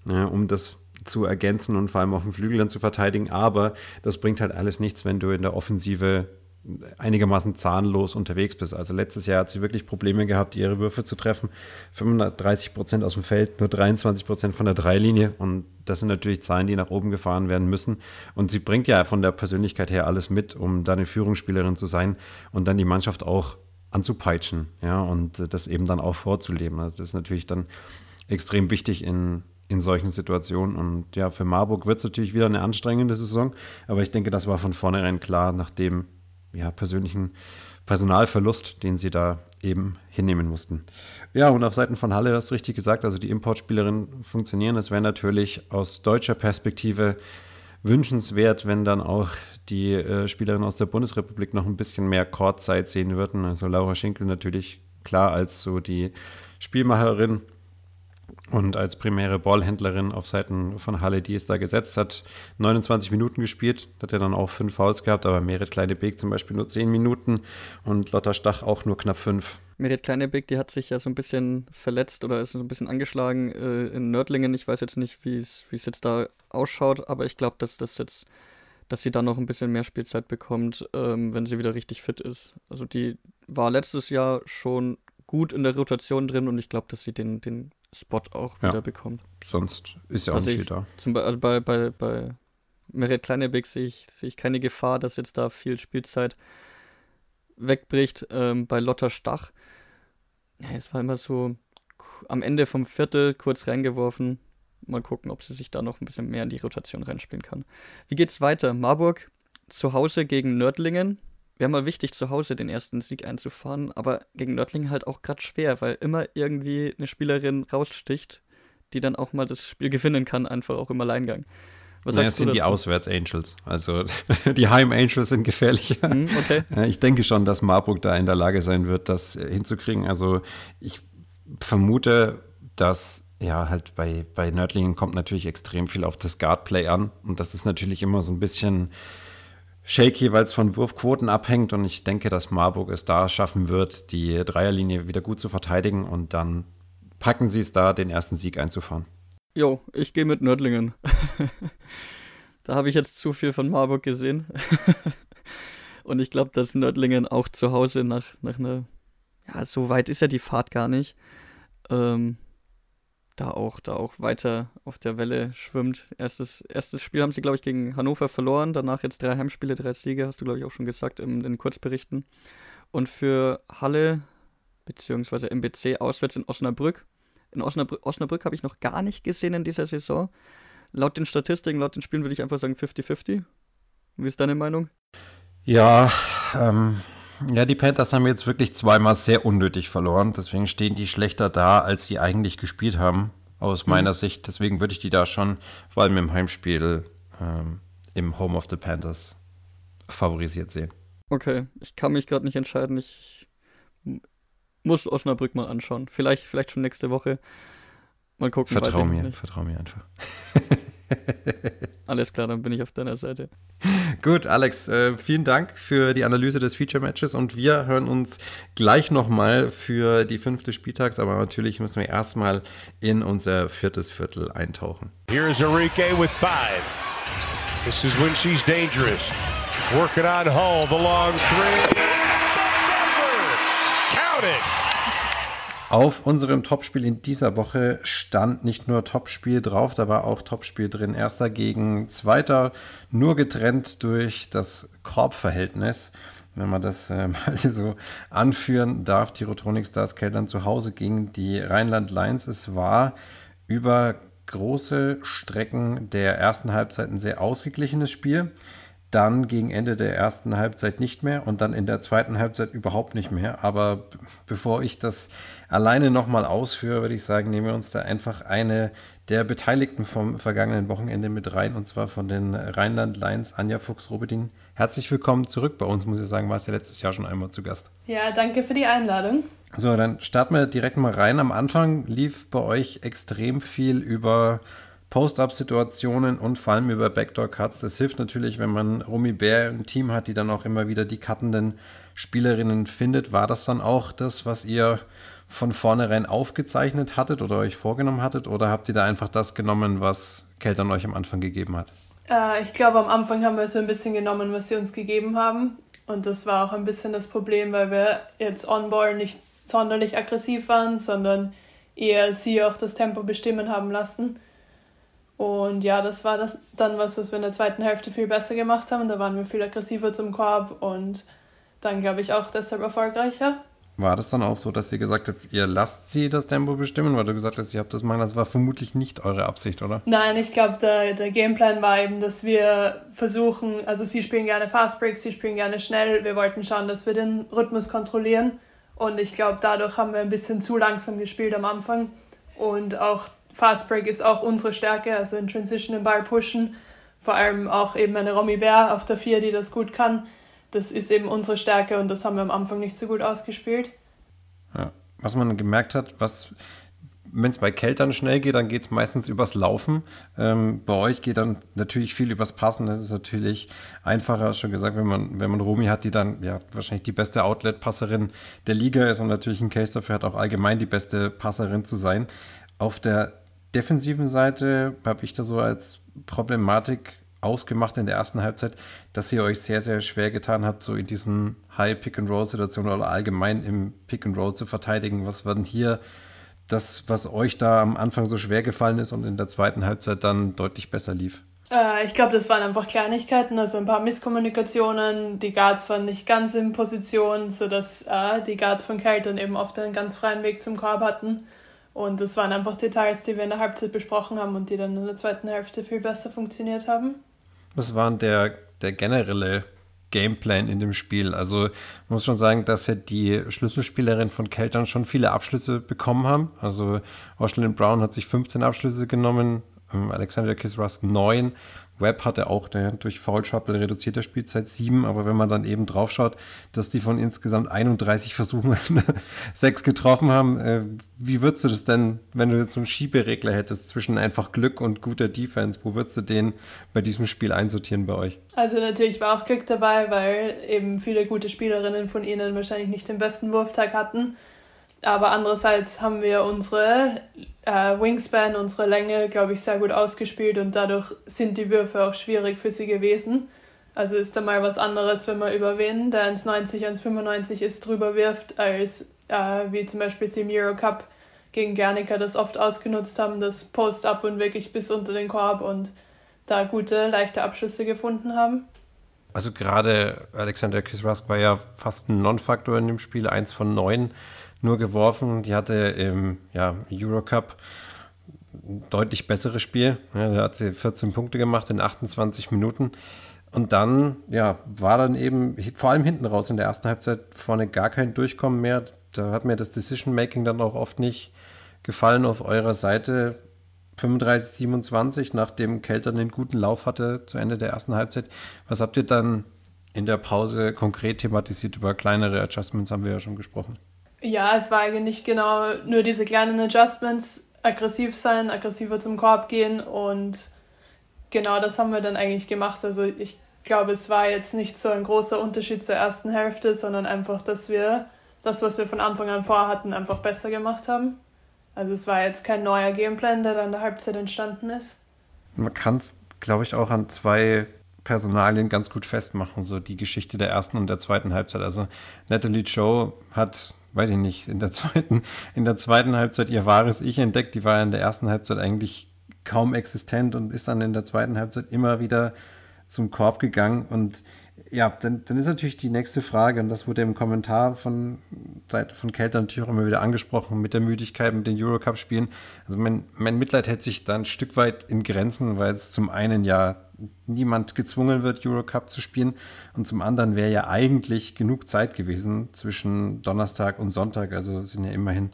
S2: ja, um das zu ergänzen und vor allem auf dem Flügel dann zu verteidigen. Aber das bringt halt alles nichts, wenn du in der Offensive einigermaßen zahnlos unterwegs bist. Also letztes Jahr hat sie wirklich Probleme gehabt, ihre Würfe zu treffen. 35 Prozent aus dem Feld, nur 23 Prozent von der Dreilinie. Und das sind natürlich Zahlen, die nach oben gefahren werden müssen. Und sie bringt ja von der Persönlichkeit her alles mit, um da eine Führungsspielerin zu sein und dann die Mannschaft auch anzupeitschen, ja, und äh, das eben dann auch vorzuleben. Also das ist natürlich dann extrem wichtig in, in solchen Situationen. Und ja, für Marburg wird es natürlich wieder eine anstrengende Saison, aber ich denke, das war von vornherein klar, nach dem ja, persönlichen Personalverlust, den sie da eben hinnehmen mussten. Ja, und auf Seiten von Halle, das richtig gesagt, also die Importspielerinnen funktionieren. Es wäre natürlich aus deutscher Perspektive wünschenswert, wenn dann auch die äh, Spielerinnen aus der Bundesrepublik noch ein bisschen mehr Courtzeit sehen würden. Also Laura Schinkel natürlich klar als so die Spielmacherin und als primäre Ballhändlerin auf Seiten von Halle, die es da gesetzt hat, 29 Minuten gespielt, hat er dann auch fünf Fouls gehabt, aber Merit Kleine-Beek zum Beispiel nur 10 Minuten und Lotta Stach auch nur knapp fünf.
S5: Meret Kleinebeck, die hat sich ja so ein bisschen verletzt oder ist so ein bisschen angeschlagen äh, in Nördlingen. Ich weiß jetzt nicht, wie es jetzt da ausschaut, aber ich glaube, dass das jetzt, dass sie dann noch ein bisschen mehr Spielzeit bekommt, ähm, wenn sie wieder richtig fit ist. Also die war letztes Jahr schon gut in der Rotation drin und ich glaube, dass sie den, den Spot auch wieder ja, bekommt.
S2: Sonst ist ja auch also nicht
S5: viel da. Zum, also bei, bei, bei Meret Kleinebeck sehe ich, sehe ich keine Gefahr, dass jetzt da viel Spielzeit wegbricht. Ähm, bei Lotta Stach, ja, es war immer so am Ende vom Viertel kurz reingeworfen. Mal gucken, ob sie sich da noch ein bisschen mehr in die Rotation reinspielen kann. Wie geht's weiter? Marburg zu Hause gegen Nördlingen. Wäre mal wichtig, zu Hause den ersten Sieg einzufahren, aber gegen Nördlingen halt auch gerade schwer, weil immer irgendwie eine Spielerin raussticht, die dann auch mal das Spiel gewinnen kann, einfach auch im Alleingang.
S2: Was naja, sagst sind die Auswärts-Angels. Also die Heim-Angels sind gefährlicher. Mm, okay. Ich denke schon, dass Marburg da in der Lage sein wird, das äh, hinzukriegen. Also ich vermute, dass ja halt bei, bei Nördlingen kommt natürlich extrem viel auf das Guard-Play an. Und das ist natürlich immer so ein bisschen shaky, weil es von Wurfquoten abhängt. Und ich denke, dass Marburg es da schaffen wird, die Dreierlinie wieder gut zu verteidigen. Und dann packen sie es da, den ersten Sieg einzufahren.
S5: Jo, ich gehe mit Nördlingen. da habe ich jetzt zu viel von Marburg gesehen. Und ich glaube, dass Nördlingen auch zu Hause nach, nach einer, ja, so weit ist ja die Fahrt gar nicht, ähm, da auch, da auch weiter auf der Welle schwimmt. Erstes, erstes Spiel haben sie, glaube ich, gegen Hannover verloren, danach jetzt drei Heimspiele, drei Siege, hast du, glaube ich, auch schon gesagt in den Kurzberichten. Und für Halle, beziehungsweise MBC auswärts in Osnabrück, in Osnabrück, Osnabrück habe ich noch gar nicht gesehen in dieser Saison. Laut den Statistiken, laut den Spielen würde ich einfach sagen 50-50. Wie ist deine Meinung?
S2: Ja, ähm, ja, die Panthers haben jetzt wirklich zweimal sehr unnötig verloren. Deswegen stehen die schlechter da, als sie eigentlich gespielt haben, aus mhm. meiner Sicht. Deswegen würde ich die da schon, vor allem im Heimspiel, ähm, im Home of the Panthers favorisiert sehen.
S5: Okay, ich kann mich gerade nicht entscheiden. Ich muss Osnabrück mal anschauen. Vielleicht, vielleicht schon nächste Woche. Mal gucken.
S2: Vertrau mir, vertrau mir einfach.
S5: Alles klar, dann bin ich auf deiner Seite.
S2: Gut, Alex, äh, vielen Dank für die Analyse des Feature-Matches und wir hören uns gleich nochmal für die fünfte Spieltags, aber natürlich müssen wir erstmal in unser viertes Viertel eintauchen.
S6: Here is Enrique with five. This is when she's dangerous. Working on Hull, the long three. It!
S2: Auf unserem Topspiel in dieser Woche stand nicht nur Topspiel drauf, da war auch Topspiel drin. Erster gegen Zweiter, nur getrennt durch das Korbverhältnis. Wenn man das äh, mal so anführen darf, die Rotronic Stars Keltern zu Hause gegen die Rheinland Lions. Es war über große Strecken der ersten Halbzeit ein sehr ausgeglichenes Spiel dann gegen Ende der ersten Halbzeit nicht mehr und dann in der zweiten Halbzeit überhaupt nicht mehr. Aber bevor ich das alleine nochmal ausführe, würde ich sagen, nehmen wir uns da einfach eine der Beteiligten vom vergangenen Wochenende mit rein und zwar von den Rheinland Lions, Anja Fuchs-Robetin. Herzlich willkommen zurück bei uns, muss ich sagen, warst ja letztes Jahr schon einmal zu Gast.
S1: Ja, danke für die Einladung.
S2: So, dann starten wir direkt mal rein. Am Anfang lief bei euch extrem viel über Post-Up-Situationen und vor allem über Backdoor-Cuts. Das hilft natürlich, wenn man Romy Bär im Team hat, die dann auch immer wieder die cuttenden Spielerinnen findet. War das dann auch das, was ihr von vornherein aufgezeichnet hattet oder euch vorgenommen hattet? Oder habt ihr da einfach das genommen, was Keltern euch am Anfang gegeben hat?
S1: Äh, ich glaube, am Anfang haben wir so ein bisschen genommen, was sie uns gegeben haben. Und das war auch ein bisschen das Problem, weil wir jetzt on-ball nicht sonderlich aggressiv waren, sondern eher sie auch das Tempo bestimmen haben lassen. Und ja, das war das dann was, was wir in der zweiten Hälfte viel besser gemacht haben. Da waren wir viel aggressiver zum Korb und dann glaube ich auch deshalb erfolgreicher.
S2: War das dann auch so, dass ihr gesagt habt, ihr lasst sie das Tempo bestimmen, weil du gesagt hast, ihr habt das machen, das war vermutlich nicht eure Absicht, oder?
S1: Nein, ich glaube, der, der Gameplan war eben, dass wir versuchen, also sie spielen gerne Fast Break, sie spielen gerne schnell. Wir wollten schauen, dass wir den Rhythmus kontrollieren. Und ich glaube, dadurch haben wir ein bisschen zu langsam gespielt am Anfang. Und auch Fast Break ist auch unsere Stärke, also in Transition den Ball pushen. Vor allem auch eben eine Romy Bär auf der 4, die das gut kann. Das ist eben unsere Stärke und das haben wir am Anfang nicht so gut ausgespielt.
S2: Ja, was man gemerkt hat, was wenn es bei Keltern schnell geht, dann geht es meistens übers Laufen. Ähm, bei euch geht dann natürlich viel übers Passen. Das ist natürlich einfacher, schon gesagt, wenn man, wenn man Romy hat, die dann ja wahrscheinlich die beste Outlet-Passerin der Liga ist und natürlich ein Case dafür hat, auch allgemein die beste Passerin zu sein. Auf der defensiven Seite habe ich da so als Problematik ausgemacht in der ersten Halbzeit, dass ihr euch sehr, sehr schwer getan habt, so in diesen High-Pick-and-Roll-Situationen oder allgemein im Pick-and-Roll zu verteidigen. Was war denn hier das, was euch da am Anfang so schwer gefallen ist und in der zweiten Halbzeit dann deutlich besser lief?
S1: Äh, ich glaube, das waren einfach Kleinigkeiten, also ein paar Misskommunikationen. Die Guards waren nicht ganz in Position, sodass äh, die Guards von Kelton eben oft einen ganz freien Weg zum Korb hatten. Und das waren einfach Details, die wir in der Halbzeit besprochen haben und die dann in der zweiten Hälfte viel besser funktioniert haben.
S2: Was war der, der generelle Gameplan in dem Spiel? Also muss schon sagen, dass ja die Schlüsselspielerin von Keltern schon viele Abschlüsse bekommen haben. Also Oshlyn Brown hat sich 15 Abschlüsse genommen, Alexander Kisrusk 9 Webb hatte auch der, durch Foul Trouble reduzierte Spielzeit 7, aber wenn man dann eben drauf schaut, dass die von insgesamt 31 Versuchen 6 getroffen haben, äh, wie würdest du das denn, wenn du jetzt einen Schieberegler hättest zwischen einfach Glück und guter Defense, wo würdest du den bei diesem Spiel einsortieren bei euch?
S1: Also natürlich war auch Glück dabei, weil eben viele gute Spielerinnen von ihnen wahrscheinlich nicht den besten Wurftag hatten. Aber andererseits haben wir unsere äh, Wingspan, unsere Länge, glaube ich, sehr gut ausgespielt und dadurch sind die Würfe auch schwierig für sie gewesen. Also ist da mal was anderes, wenn man über wen, der 1,90, 1,95 ist, drüber wirft, als äh, wie zum Beispiel sie im Eurocup gegen Gernika das oft ausgenutzt haben, das Post-Up und wirklich bis unter den Korb und da gute, leichte Abschlüsse gefunden haben.
S2: Also gerade Alexander Kisrask war ja fast ein Non-Faktor in dem Spiel, eins von neun nur geworfen. Die hatte im ja, Eurocup ein deutlich besseres Spiel. Ja, da hat sie 14 Punkte gemacht in 28 Minuten. Und dann, ja, war dann eben, vor allem hinten raus in der ersten Halbzeit vorne gar kein Durchkommen mehr. Da hat mir das Decision-Making dann auch oft nicht gefallen auf eurer Seite. 35, 27, nachdem Kelter einen guten Lauf hatte zu Ende der ersten Halbzeit. Was habt ihr dann in der Pause konkret thematisiert? Über kleinere Adjustments haben wir ja schon gesprochen.
S1: Ja, es war eigentlich genau nur diese kleinen Adjustments, aggressiv sein, aggressiver zum Korb gehen und genau das haben wir dann eigentlich gemacht. Also ich glaube, es war jetzt nicht so ein großer Unterschied zur ersten Hälfte, sondern einfach, dass wir das, was wir von Anfang an vorhatten, einfach besser gemacht haben. Also es war jetzt kein neuer Gameplan, der dann in der Halbzeit entstanden ist.
S2: Man kann es, glaube ich, auch an zwei Personalien ganz gut festmachen, so die Geschichte der ersten und der zweiten Halbzeit. Also Natalie Joe hat weiß ich nicht, in der zweiten, in der zweiten Halbzeit ihr wahres Ich entdeckt. Die war in der ersten Halbzeit eigentlich kaum existent und ist dann in der zweiten Halbzeit immer wieder zum Korb gegangen. Und ja, dann, dann ist natürlich die nächste Frage, und das wurde im Kommentar von Seite von Kelter natürlich auch immer wieder angesprochen, mit der Müdigkeit, mit den Eurocup-Spielen. Also mein, mein Mitleid hält sich da ein Stück weit in Grenzen, weil es zum einen ja niemand gezwungen wird, Eurocup zu spielen. Und zum anderen wäre ja eigentlich genug Zeit gewesen zwischen Donnerstag und Sonntag. Also sind ja immerhin,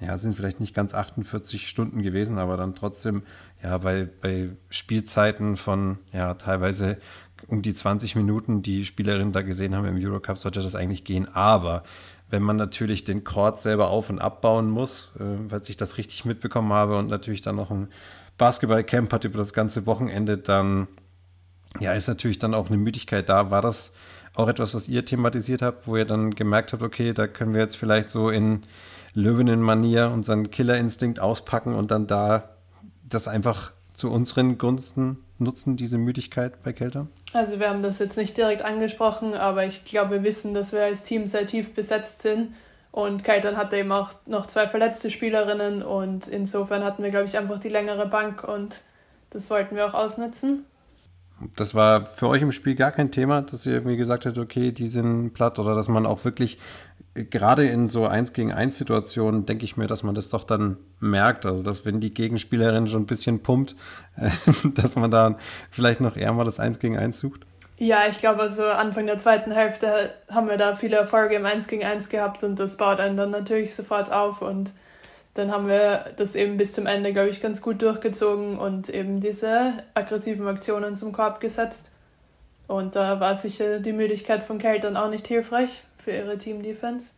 S2: ja, sind vielleicht nicht ganz 48 Stunden gewesen, aber dann trotzdem, ja, bei, bei Spielzeiten von, ja, teilweise um die 20 Minuten, die Spielerinnen da gesehen haben im Eurocup, sollte das eigentlich gehen. Aber wenn man natürlich den Chord selber auf- und abbauen muss, äh, weil ich das richtig mitbekommen habe und natürlich dann noch ein Basketballcamp hat über das ganze Wochenende, dann ja, ist natürlich dann auch eine Müdigkeit da. War das auch etwas, was ihr thematisiert habt, wo ihr dann gemerkt habt, okay, da können wir jetzt vielleicht so in Löwinnen-Manier unseren Killerinstinkt auspacken und dann da das einfach zu unseren Gunsten nutzen, diese Müdigkeit bei Kelter?
S1: Also wir haben das jetzt nicht direkt angesprochen, aber ich glaube, wir wissen, dass wir als Team sehr tief besetzt sind. Und Keltern hatte eben auch noch zwei verletzte Spielerinnen und insofern hatten wir, glaube ich, einfach die längere Bank und das wollten wir auch ausnutzen.
S2: Das war für euch im Spiel gar kein Thema, dass ihr irgendwie gesagt habt, okay, die sind platt oder dass man auch wirklich, gerade in so 1 gegen 1 Situationen, denke ich mir, dass man das doch dann merkt. Also, dass wenn die Gegenspielerin schon ein bisschen pumpt, dass man da vielleicht noch eher mal das 1 gegen 1 sucht.
S1: Ja, ich glaube, also Anfang der zweiten Hälfte haben wir da viele Erfolge im 1 gegen 1 gehabt und das baut einen dann natürlich sofort auf und dann haben wir das eben bis zum Ende, glaube ich, ganz gut durchgezogen und eben diese aggressiven Aktionen zum Korb gesetzt. Und da war sicher die Müdigkeit von Keltern auch nicht hilfreich für ihre Team-Defense.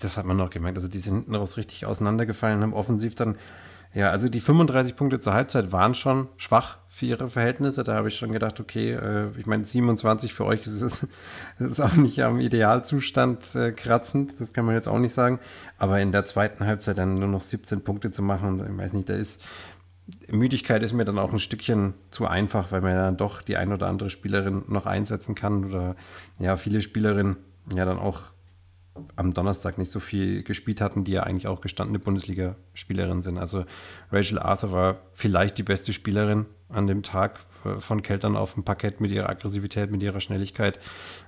S2: das hat man noch gemerkt. Also die sind hinten raus richtig auseinandergefallen, haben offensiv dann ja, also die 35 Punkte zur Halbzeit waren schon schwach für ihre Verhältnisse. Da habe ich schon gedacht, okay, äh, ich meine, 27 für euch ist ist auch nicht am Idealzustand äh, kratzend, das kann man jetzt auch nicht sagen. Aber in der zweiten Halbzeit dann nur noch 17 Punkte zu machen, ich weiß nicht, da ist Müdigkeit ist mir dann auch ein Stückchen zu einfach, weil man dann doch die ein oder andere Spielerin noch einsetzen kann oder ja, viele Spielerinnen ja dann auch am Donnerstag nicht so viel gespielt hatten, die ja eigentlich auch gestandene Bundesligaspielerinnen sind. Also Rachel Arthur war vielleicht die beste Spielerin an dem Tag von Keltern auf dem Parkett mit ihrer Aggressivität, mit ihrer Schnelligkeit.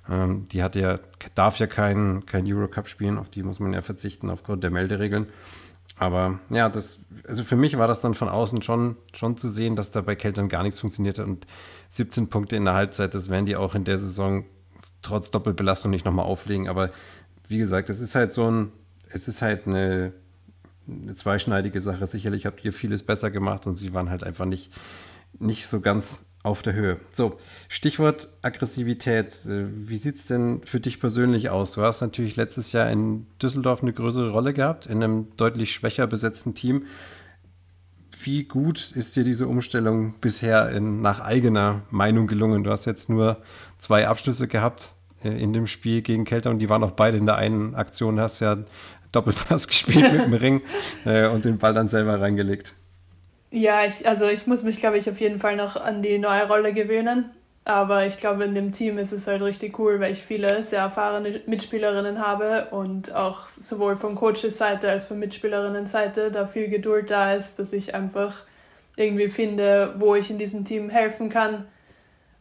S2: Ähm, die hat ja, darf ja kein, kein Eurocup spielen, auf die muss man ja verzichten aufgrund der Melderegeln. Aber ja, das, also für mich war das dann von außen schon, schon zu sehen, dass da bei Keltern gar nichts funktioniert hat und 17 Punkte in der Halbzeit, das werden die auch in der Saison trotz Doppelbelastung nicht nochmal auflegen. Aber wie gesagt, es ist halt so ein, es ist halt eine, eine zweischneidige Sache. Sicherlich habt ihr vieles besser gemacht und sie waren halt einfach nicht, nicht so ganz auf der Höhe. So, Stichwort Aggressivität. Wie sieht es denn für dich persönlich aus? Du hast natürlich letztes Jahr in Düsseldorf eine größere Rolle gehabt, in einem deutlich schwächer besetzten Team. Wie gut ist dir diese Umstellung bisher in, nach eigener Meinung gelungen? Du hast jetzt nur zwei Abschlüsse gehabt äh, in dem Spiel gegen Kelter und die waren auch beide in der einen Aktion. Du hast ja Doppelpass gespielt mit dem Ring äh, und den Ball dann selber reingelegt.
S1: Ja, ich, also ich muss mich, glaube ich, auf jeden Fall noch an die neue Rolle gewöhnen. Aber ich glaube, in dem Team ist es halt richtig cool, weil ich viele sehr erfahrene Mitspielerinnen habe und auch sowohl von Coaches Seite als von Mitspielerinnen Seite da viel Geduld da ist, dass ich einfach irgendwie finde, wo ich in diesem Team helfen kann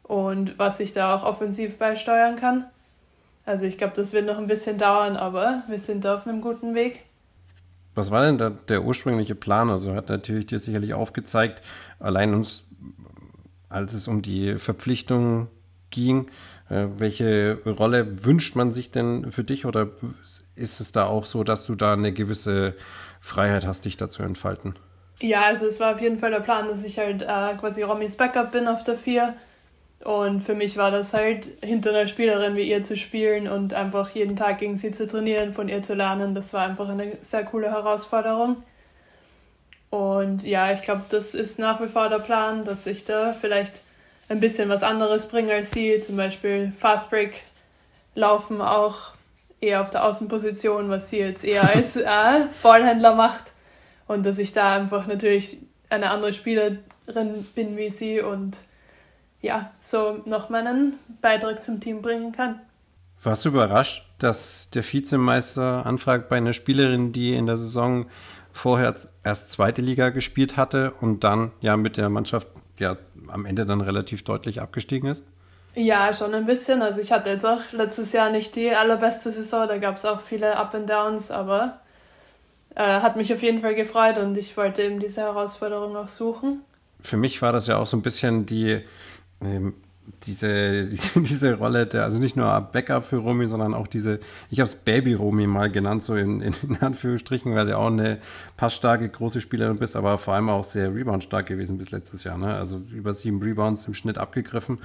S1: und was ich da auch offensiv beisteuern kann. Also ich glaube, das wird noch ein bisschen dauern, aber wir sind da auf einem guten Weg.
S2: Was war denn der ursprüngliche Plan? Also hat natürlich dir sicherlich aufgezeigt, allein uns, als es um die Verpflichtung ging, äh, welche Rolle wünscht man sich denn für dich oder ist es da auch so, dass du da eine gewisse Freiheit hast, dich da zu entfalten?
S1: Ja, also es war auf jeden Fall der Plan, dass ich halt äh, quasi Romys Backup bin auf der 4 und für mich war das halt, hinter einer Spielerin wie ihr zu spielen und einfach jeden Tag gegen sie zu trainieren, von ihr zu lernen. Das war einfach eine sehr coole Herausforderung. Und ja, ich glaube, das ist nach wie vor der Plan, dass ich da vielleicht ein bisschen was anderes bringe als sie. Zum Beispiel Fastbreak laufen auch eher auf der Außenposition, was sie jetzt eher als äh, Ballhändler macht. Und dass ich da einfach natürlich eine andere Spielerin bin wie sie und ja, so noch meinen Beitrag zum Team bringen kann.
S2: Warst du überrascht, dass der Vizemeister anfragt bei einer Spielerin, die in der Saison vorher erst zweite Liga gespielt hatte und dann ja mit der Mannschaft ja am Ende dann relativ deutlich abgestiegen ist?
S1: Ja, schon ein bisschen. Also ich hatte jetzt auch letztes Jahr nicht die allerbeste Saison, da gab es auch viele Up and Downs, aber äh, hat mich auf jeden Fall gefreut und ich wollte eben diese Herausforderung auch suchen.
S2: Für mich war das ja auch so ein bisschen die ähm, diese, diese, Rolle der, also nicht nur Backup für Romy, sondern auch diese, ich habe es Baby Romy mal genannt, so in, in, in, Anführungsstrichen, weil du auch eine passstarke, große Spielerin bist, aber vor allem auch sehr reboundstark gewesen bis letztes Jahr. Ne? Also über sieben Rebounds im Schnitt abgegriffen.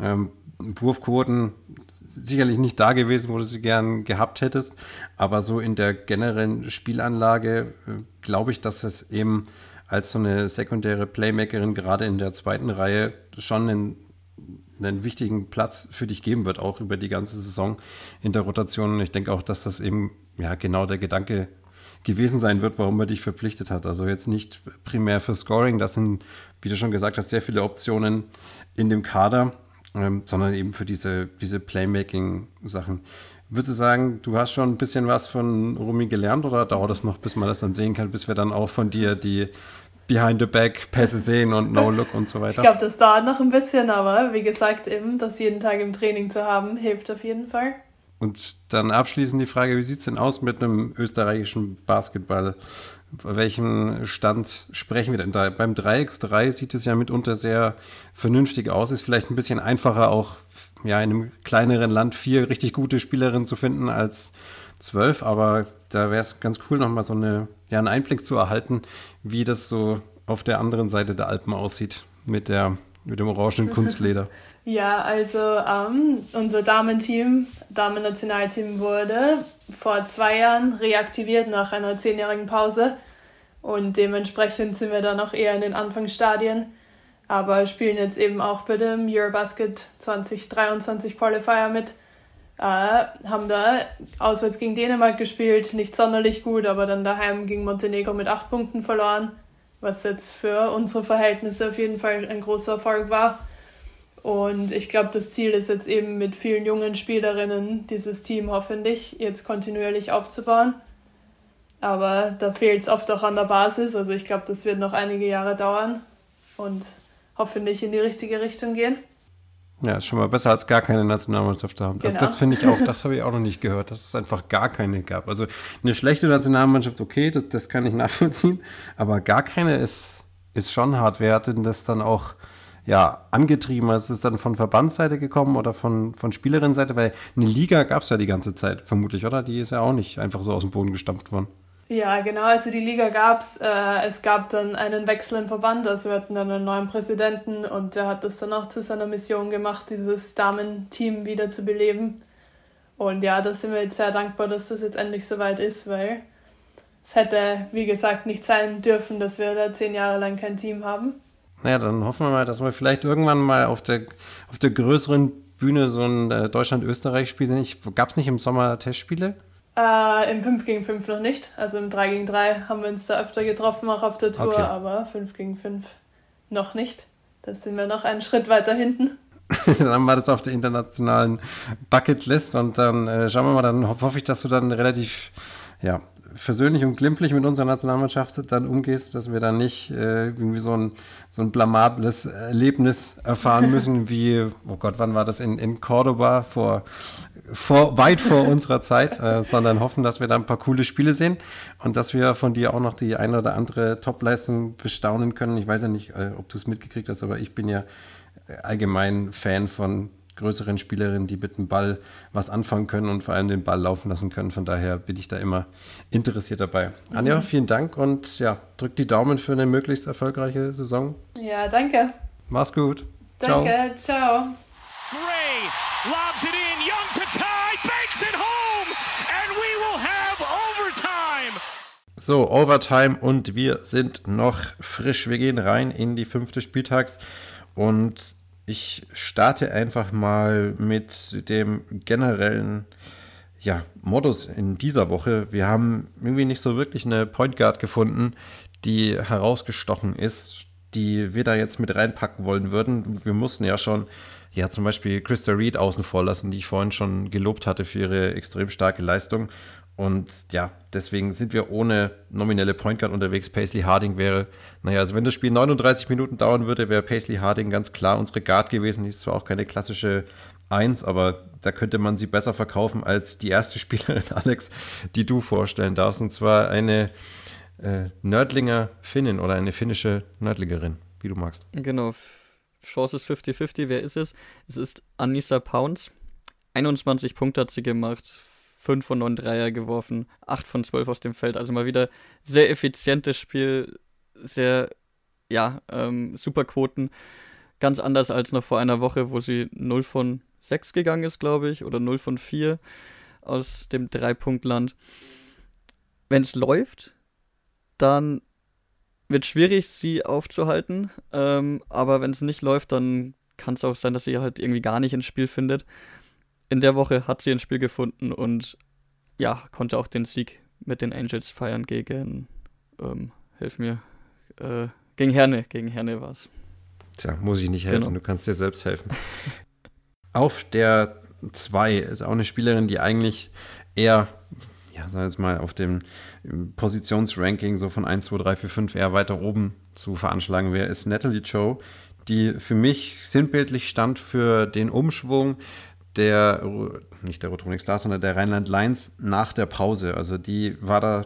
S2: Ähm, Wurfquoten sicherlich nicht da gewesen, wo du sie gern gehabt hättest, aber so in der generellen Spielanlage äh, glaube ich, dass es eben als so eine sekundäre Playmakerin gerade in der zweiten Reihe schon einen, einen wichtigen Platz für dich geben wird, auch über die ganze Saison in der Rotation. Und ich denke auch, dass das eben ja genau der Gedanke gewesen sein wird, warum er dich verpflichtet hat. Also jetzt nicht primär für Scoring, das sind, wie du schon gesagt hast, sehr viele Optionen in dem Kader, ähm, sondern eben für diese, diese Playmaking-Sachen. Würdest du sagen, du hast schon ein bisschen was von Rumi gelernt oder dauert es noch, bis man das dann sehen kann, bis wir dann auch von dir die Behind-the-Back-Pässe sehen und No-Look und so weiter?
S1: Ich glaube, das dauert noch ein bisschen, aber wie gesagt, eben, das jeden Tag im Training zu haben, hilft auf jeden Fall.
S2: Und dann abschließend die Frage, wie sieht es denn aus mit einem österreichischen Basketball? welchen Stand sprechen wir denn da? Beim 3x3 sieht es ja mitunter sehr vernünftig aus. Ist vielleicht ein bisschen einfacher, auch ja, in einem kleineren Land vier richtig gute Spielerinnen zu finden als zwölf. Aber da wäre es ganz cool, nochmal so eine, ja, einen Einblick zu erhalten, wie das so auf der anderen Seite der Alpen aussieht mit der mit dem orangenen Kunstleder.
S1: Ja, also ähm, unser Damenteam, Damen-Nationalteam wurde vor zwei Jahren reaktiviert nach einer zehnjährigen Pause und dementsprechend sind wir da noch eher in den Anfangsstadien, aber spielen jetzt eben auch bei dem Eurobasket 2023 Qualifier mit. Äh, haben da auswärts gegen Dänemark gespielt, nicht sonderlich gut, aber dann daheim gegen Montenegro mit acht Punkten verloren, was jetzt für unsere Verhältnisse auf jeden Fall ein großer Erfolg war. Und ich glaube, das Ziel ist jetzt eben mit vielen jungen Spielerinnen dieses Team hoffentlich jetzt kontinuierlich aufzubauen. Aber da fehlt es oft auch an der Basis. Also ich glaube, das wird noch einige Jahre dauern und hoffentlich in die richtige Richtung gehen.
S2: Ja, ist schon mal besser als gar keine Nationalmannschaft zu haben. Genau. Das, das finde ich auch, das habe ich auch noch nicht gehört, dass es einfach gar keine gab. Also eine schlechte Nationalmannschaft, okay, das, das kann ich nachvollziehen, aber gar keine ist, ist schon hart. Wer hat denn das dann auch ja, angetrieben? Ist es dann von Verbandsseite gekommen oder von, von Spielerinnenseite? Weil eine Liga gab es ja die ganze Zeit, vermutlich, oder? Die ist ja auch nicht einfach so aus dem Boden gestampft worden.
S1: Ja, genau. Also die Liga gab es. Äh, es gab dann einen Wechsel im Verband. Also wir hatten dann einen neuen Präsidenten und der hat das dann auch zu seiner Mission gemacht, dieses Damenteam wieder zu beleben. Und ja, da sind wir jetzt sehr dankbar, dass das jetzt endlich soweit ist, weil es hätte, wie gesagt, nicht sein dürfen, dass wir da zehn Jahre lang kein Team haben.
S2: Naja, dann hoffen wir mal, dass wir vielleicht irgendwann mal auf der, auf der größeren Bühne so ein äh, Deutschland-Österreich-Spiel sind. Gab es nicht im Sommer Testspiele?
S1: Äh, Im 5 gegen 5 noch nicht. Also im 3 gegen 3 haben wir uns da öfter getroffen, auch auf der Tour, okay. aber 5 gegen 5 noch nicht. Da sind wir noch einen Schritt weiter hinten.
S2: dann haben wir das auf der internationalen Bucketlist und dann äh, schauen wir mal, dann hoffe ich, dass du dann relativ ja, versöhnlich und glimpflich mit unserer Nationalmannschaft dann umgehst, dass wir dann nicht äh, irgendwie so ein, so ein blamables Erlebnis erfahren müssen, wie, oh Gott, wann war das in, in Cordoba vor, vor weit vor unserer Zeit, äh, sondern hoffen, dass wir da ein paar coole Spiele sehen und dass wir von dir auch noch die eine oder andere Topleistung bestaunen können. Ich weiß ja nicht, äh, ob du es mitgekriegt hast, aber ich bin ja allgemein Fan von größeren Spielerinnen, die mit dem Ball was anfangen können und vor allem den Ball laufen lassen können. Von daher bin ich da immer interessiert dabei. Mhm. Anja, vielen Dank und ja, drück die Daumen für eine möglichst erfolgreiche Saison.
S1: Ja, danke.
S2: Mach's gut.
S1: Danke, ciao. ciao.
S6: Gray lobs it in, Young to tie, banks it home, and we will have overtime.
S2: So, Overtime und wir sind noch frisch. Wir gehen rein in die fünfte Spieltags und ich starte einfach mal mit dem generellen ja, Modus in dieser Woche. Wir haben irgendwie nicht so wirklich eine Point Guard gefunden, die herausgestochen ist, die wir da jetzt mit reinpacken wollen würden. Wir mussten ja schon, ja, zum Beispiel Krista Reed außen vor lassen, die ich vorhin schon gelobt hatte für ihre extrem starke Leistung. Und ja, deswegen sind wir ohne nominelle Point Guard unterwegs. Paisley Harding wäre, naja, also wenn das Spiel 39 Minuten dauern würde, wäre Paisley Harding ganz klar unsere Guard gewesen. Die ist zwar auch keine klassische Eins, aber da könnte man sie besser verkaufen als die erste Spielerin, Alex, die du vorstellen darfst. Und zwar eine äh, Nördlinger Finnin oder eine finnische Nördlingerin, wie du magst.
S5: Genau. Chance ist 50-50. Wer ist es? Es ist Anissa Pounds. 21 Punkte hat sie gemacht 5 von 9 Dreier geworfen, 8 von 12 aus dem Feld. Also mal wieder sehr effizientes Spiel, sehr, ja, ähm, super Quoten. Ganz anders als noch vor einer Woche, wo sie 0 von 6 gegangen ist, glaube ich, oder 0 von 4 aus dem Dreipunktland. Wenn es läuft, dann wird schwierig, sie aufzuhalten. Ähm, aber wenn es nicht läuft, dann kann es auch sein, dass sie halt irgendwie gar nicht ins Spiel findet in der Woche hat sie ein Spiel gefunden und ja, konnte auch den Sieg mit den Angels feiern gegen, ähm, hilf mir, äh, gegen Herne, gegen Herne war es.
S2: Tja, muss ich nicht helfen, genau. du kannst dir selbst helfen. auf der 2 ist auch eine Spielerin, die eigentlich eher, ja, sagen wir jetzt mal, auf dem Positionsranking so von 1, 2, 3, 4, 5 eher weiter oben zu veranschlagen wäre, ist Natalie Cho, die für mich sinnbildlich stand für den Umschwung, der, nicht der Rotronic Stars, sondern der Rheinland Lions nach der Pause. Also die war da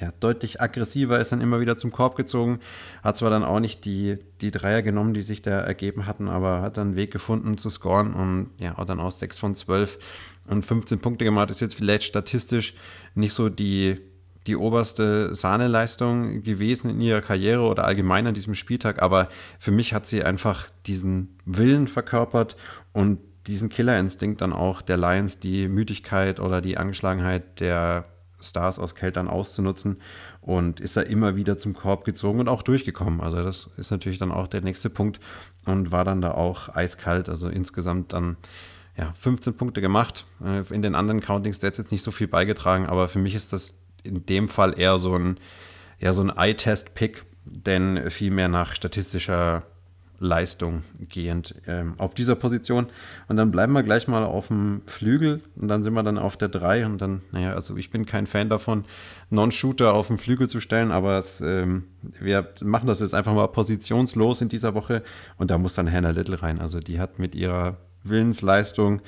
S2: ja, deutlich aggressiver, ist dann immer wieder zum Korb gezogen, hat zwar dann auch nicht die, die Dreier genommen, die sich da ergeben hatten, aber hat dann einen Weg gefunden zu scoren und ja, hat dann aus 6 von 12 und 15 Punkte gemacht. Ist jetzt vielleicht statistisch nicht so die, die oberste Sahneleistung gewesen in ihrer Karriere oder allgemein an diesem Spieltag, aber für mich hat sie einfach diesen Willen verkörpert und diesen Killerinstinkt dann auch der Lions, die Müdigkeit oder die Angeschlagenheit der Stars aus Keltern auszunutzen und ist da immer wieder zum Korb gezogen und auch durchgekommen. Also das ist natürlich dann auch der nächste Punkt und war dann da auch eiskalt. Also insgesamt dann ja, 15 Punkte gemacht. Äh, in den anderen Counting Stats jetzt nicht so viel beigetragen, aber für mich ist das in dem Fall eher so ein, so ein Eye-Test-Pick, denn viel mehr nach statistischer Leistung gehend ähm, auf dieser Position. Und dann bleiben wir gleich mal auf dem Flügel und dann sind wir dann auf der 3 und dann, naja, also ich bin kein Fan davon, Non-Shooter auf den Flügel zu stellen, aber es, ähm, wir machen das jetzt einfach mal positionslos in dieser Woche und da muss dann Hannah Little rein. Also die hat mit ihrer Willensleistung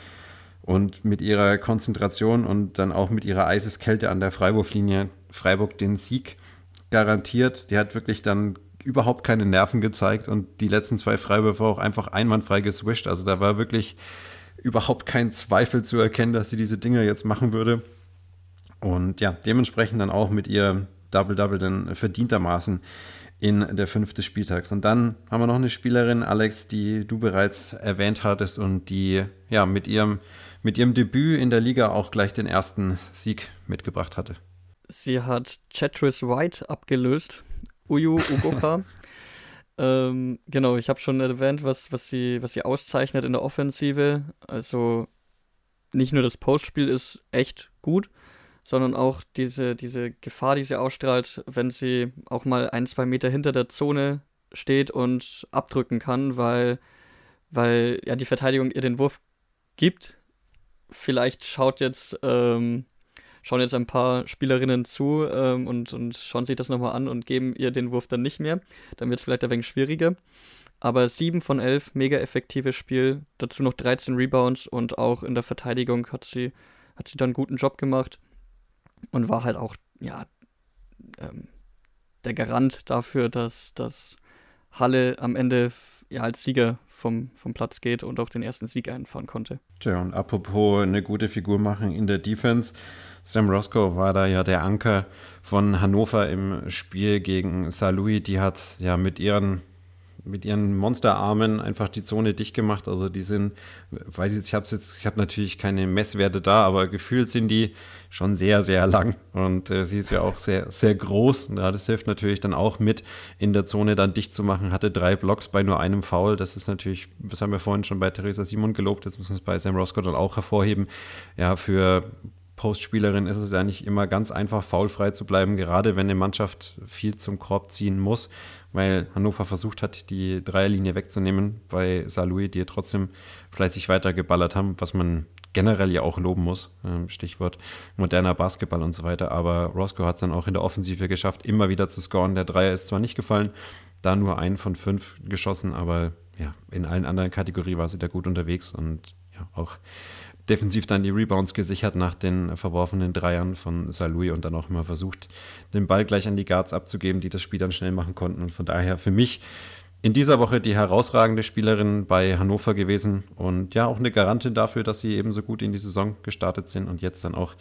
S2: und mit ihrer Konzentration und dann auch mit ihrer Eiseskälte an der Freiwurflinie Freiburg den Sieg garantiert. Die hat wirklich dann überhaupt keine Nerven gezeigt und die letzten zwei Freiwürfe auch einfach einwandfrei geswischt. Also da war wirklich überhaupt kein Zweifel zu erkennen, dass sie diese Dinge jetzt machen würde. Und ja, dementsprechend dann auch mit ihr Double-Double dann verdientermaßen in der fünfte Spieltags. Und dann haben wir noch eine Spielerin, Alex, die du bereits erwähnt hattest und die ja mit ihrem, mit ihrem Debüt in der Liga auch gleich den ersten Sieg mitgebracht hatte.
S5: Sie hat Chatris White abgelöst. Uyu Ugoka. ähm, genau, ich habe schon erwähnt, was, was, sie, was sie auszeichnet in der Offensive. Also nicht nur das Postspiel ist echt gut, sondern auch diese, diese Gefahr, die sie ausstrahlt, wenn sie auch mal ein, zwei Meter hinter der Zone steht und abdrücken kann, weil, weil ja die Verteidigung ihr den Wurf gibt. Vielleicht schaut jetzt, ähm, schauen jetzt ein paar Spielerinnen zu ähm, und, und schauen sich das nochmal an und geben ihr den Wurf dann nicht mehr. Dann wird es vielleicht ein wenig schwieriger. Aber 7 von 11, mega effektives Spiel. Dazu noch 13 Rebounds und auch in der Verteidigung hat sie, hat sie dann einen guten Job gemacht und war halt auch, ja, ähm, der Garant dafür, dass, dass Halle am Ende ja als Sieger vom, vom Platz geht und auch den ersten Sieg einfahren konnte.
S2: Tja, und apropos eine gute Figur machen in der Defense. Sam Roscoe war da ja der Anker von Hannover im Spiel gegen Saarlouis. Die hat ja mit ihren mit ihren Monsterarmen einfach die Zone dicht gemacht. Also die sind, weiß ich, ich habe jetzt, ich habe natürlich keine Messwerte da, aber gefühlt sind die schon sehr, sehr lang. Und äh, sie ist ja auch sehr, sehr groß. Ja, das hilft natürlich dann auch mit, in der Zone dann dicht zu machen. Hatte drei Blocks bei nur einem Foul. Das ist natürlich, das haben wir vorhin schon bei Theresa Simon gelobt. Das müssen wir bei Sam Roscoe dann auch hervorheben. Ja, für Postspielerin ist es ja nicht immer ganz einfach, faulfrei zu bleiben, gerade wenn eine Mannschaft viel zum Korb ziehen muss, weil Hannover versucht hat, die Dreierlinie wegzunehmen bei Saarlouis, die trotzdem fleißig weitergeballert haben, was man generell ja auch loben muss. Ähm, Stichwort moderner Basketball und so weiter. Aber Roscoe hat es dann auch in der Offensive geschafft, immer wieder zu scoren. Der Dreier ist zwar nicht gefallen, da nur ein von fünf geschossen, aber ja, in allen anderen Kategorien war sie da gut unterwegs und ja, auch defensiv dann die Rebounds gesichert nach den verworfenen Dreiern von Salui und dann auch immer versucht, den Ball gleich an die Guards abzugeben, die das Spiel dann schnell machen konnten. Und von daher für mich in dieser Woche die herausragende Spielerin bei Hannover gewesen und ja auch eine Garantin dafür, dass sie eben so gut in die Saison gestartet sind und jetzt dann auch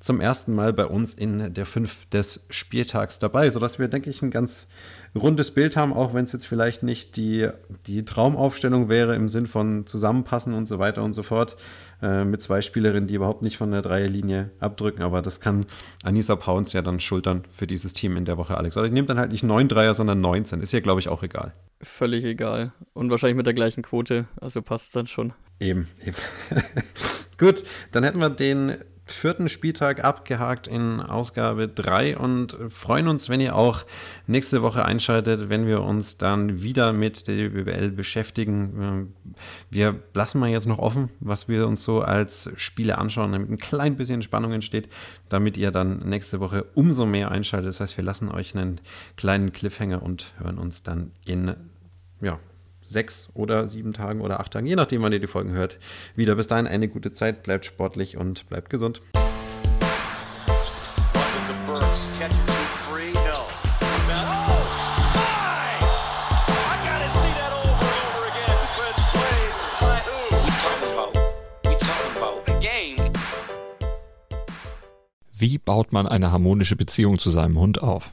S2: zum ersten Mal bei uns in der 5 des Spieltags dabei, sodass wir, denke ich, ein ganz rundes Bild haben, auch wenn es jetzt vielleicht nicht die, die Traumaufstellung wäre im Sinn von Zusammenpassen und so weiter und so fort, äh, mit zwei Spielerinnen, die überhaupt nicht von der Dreierlinie abdrücken, aber das kann Anissa Pauns ja dann schultern für dieses Team in der Woche, Alex. Oder ich nehme dann halt nicht neun Dreier, sondern 19. Ist ja, glaube ich, auch egal.
S5: Völlig egal. Und wahrscheinlich mit der gleichen Quote, also passt dann schon.
S2: Eben, eben. Gut, dann hätten wir den vierten Spieltag abgehakt in Ausgabe 3 und freuen uns, wenn ihr auch nächste Woche einschaltet, wenn wir uns dann wieder mit der BBL beschäftigen. Ähm, wir lassen mal jetzt noch offen, was wir uns so als Spiele anschauen, damit ein klein bisschen Spannung entsteht, damit ihr dann nächste Woche umso mehr einschaltet. Das heißt, wir lassen euch einen kleinen Cliffhanger und hören uns dann in ja, sechs oder sieben Tagen oder acht Tagen, je nachdem, wann ihr die Folgen hört, wieder. Bis dahin eine gute Zeit, bleibt sportlich und bleibt gesund.
S7: Wie baut man eine harmonische Beziehung zu seinem Hund auf?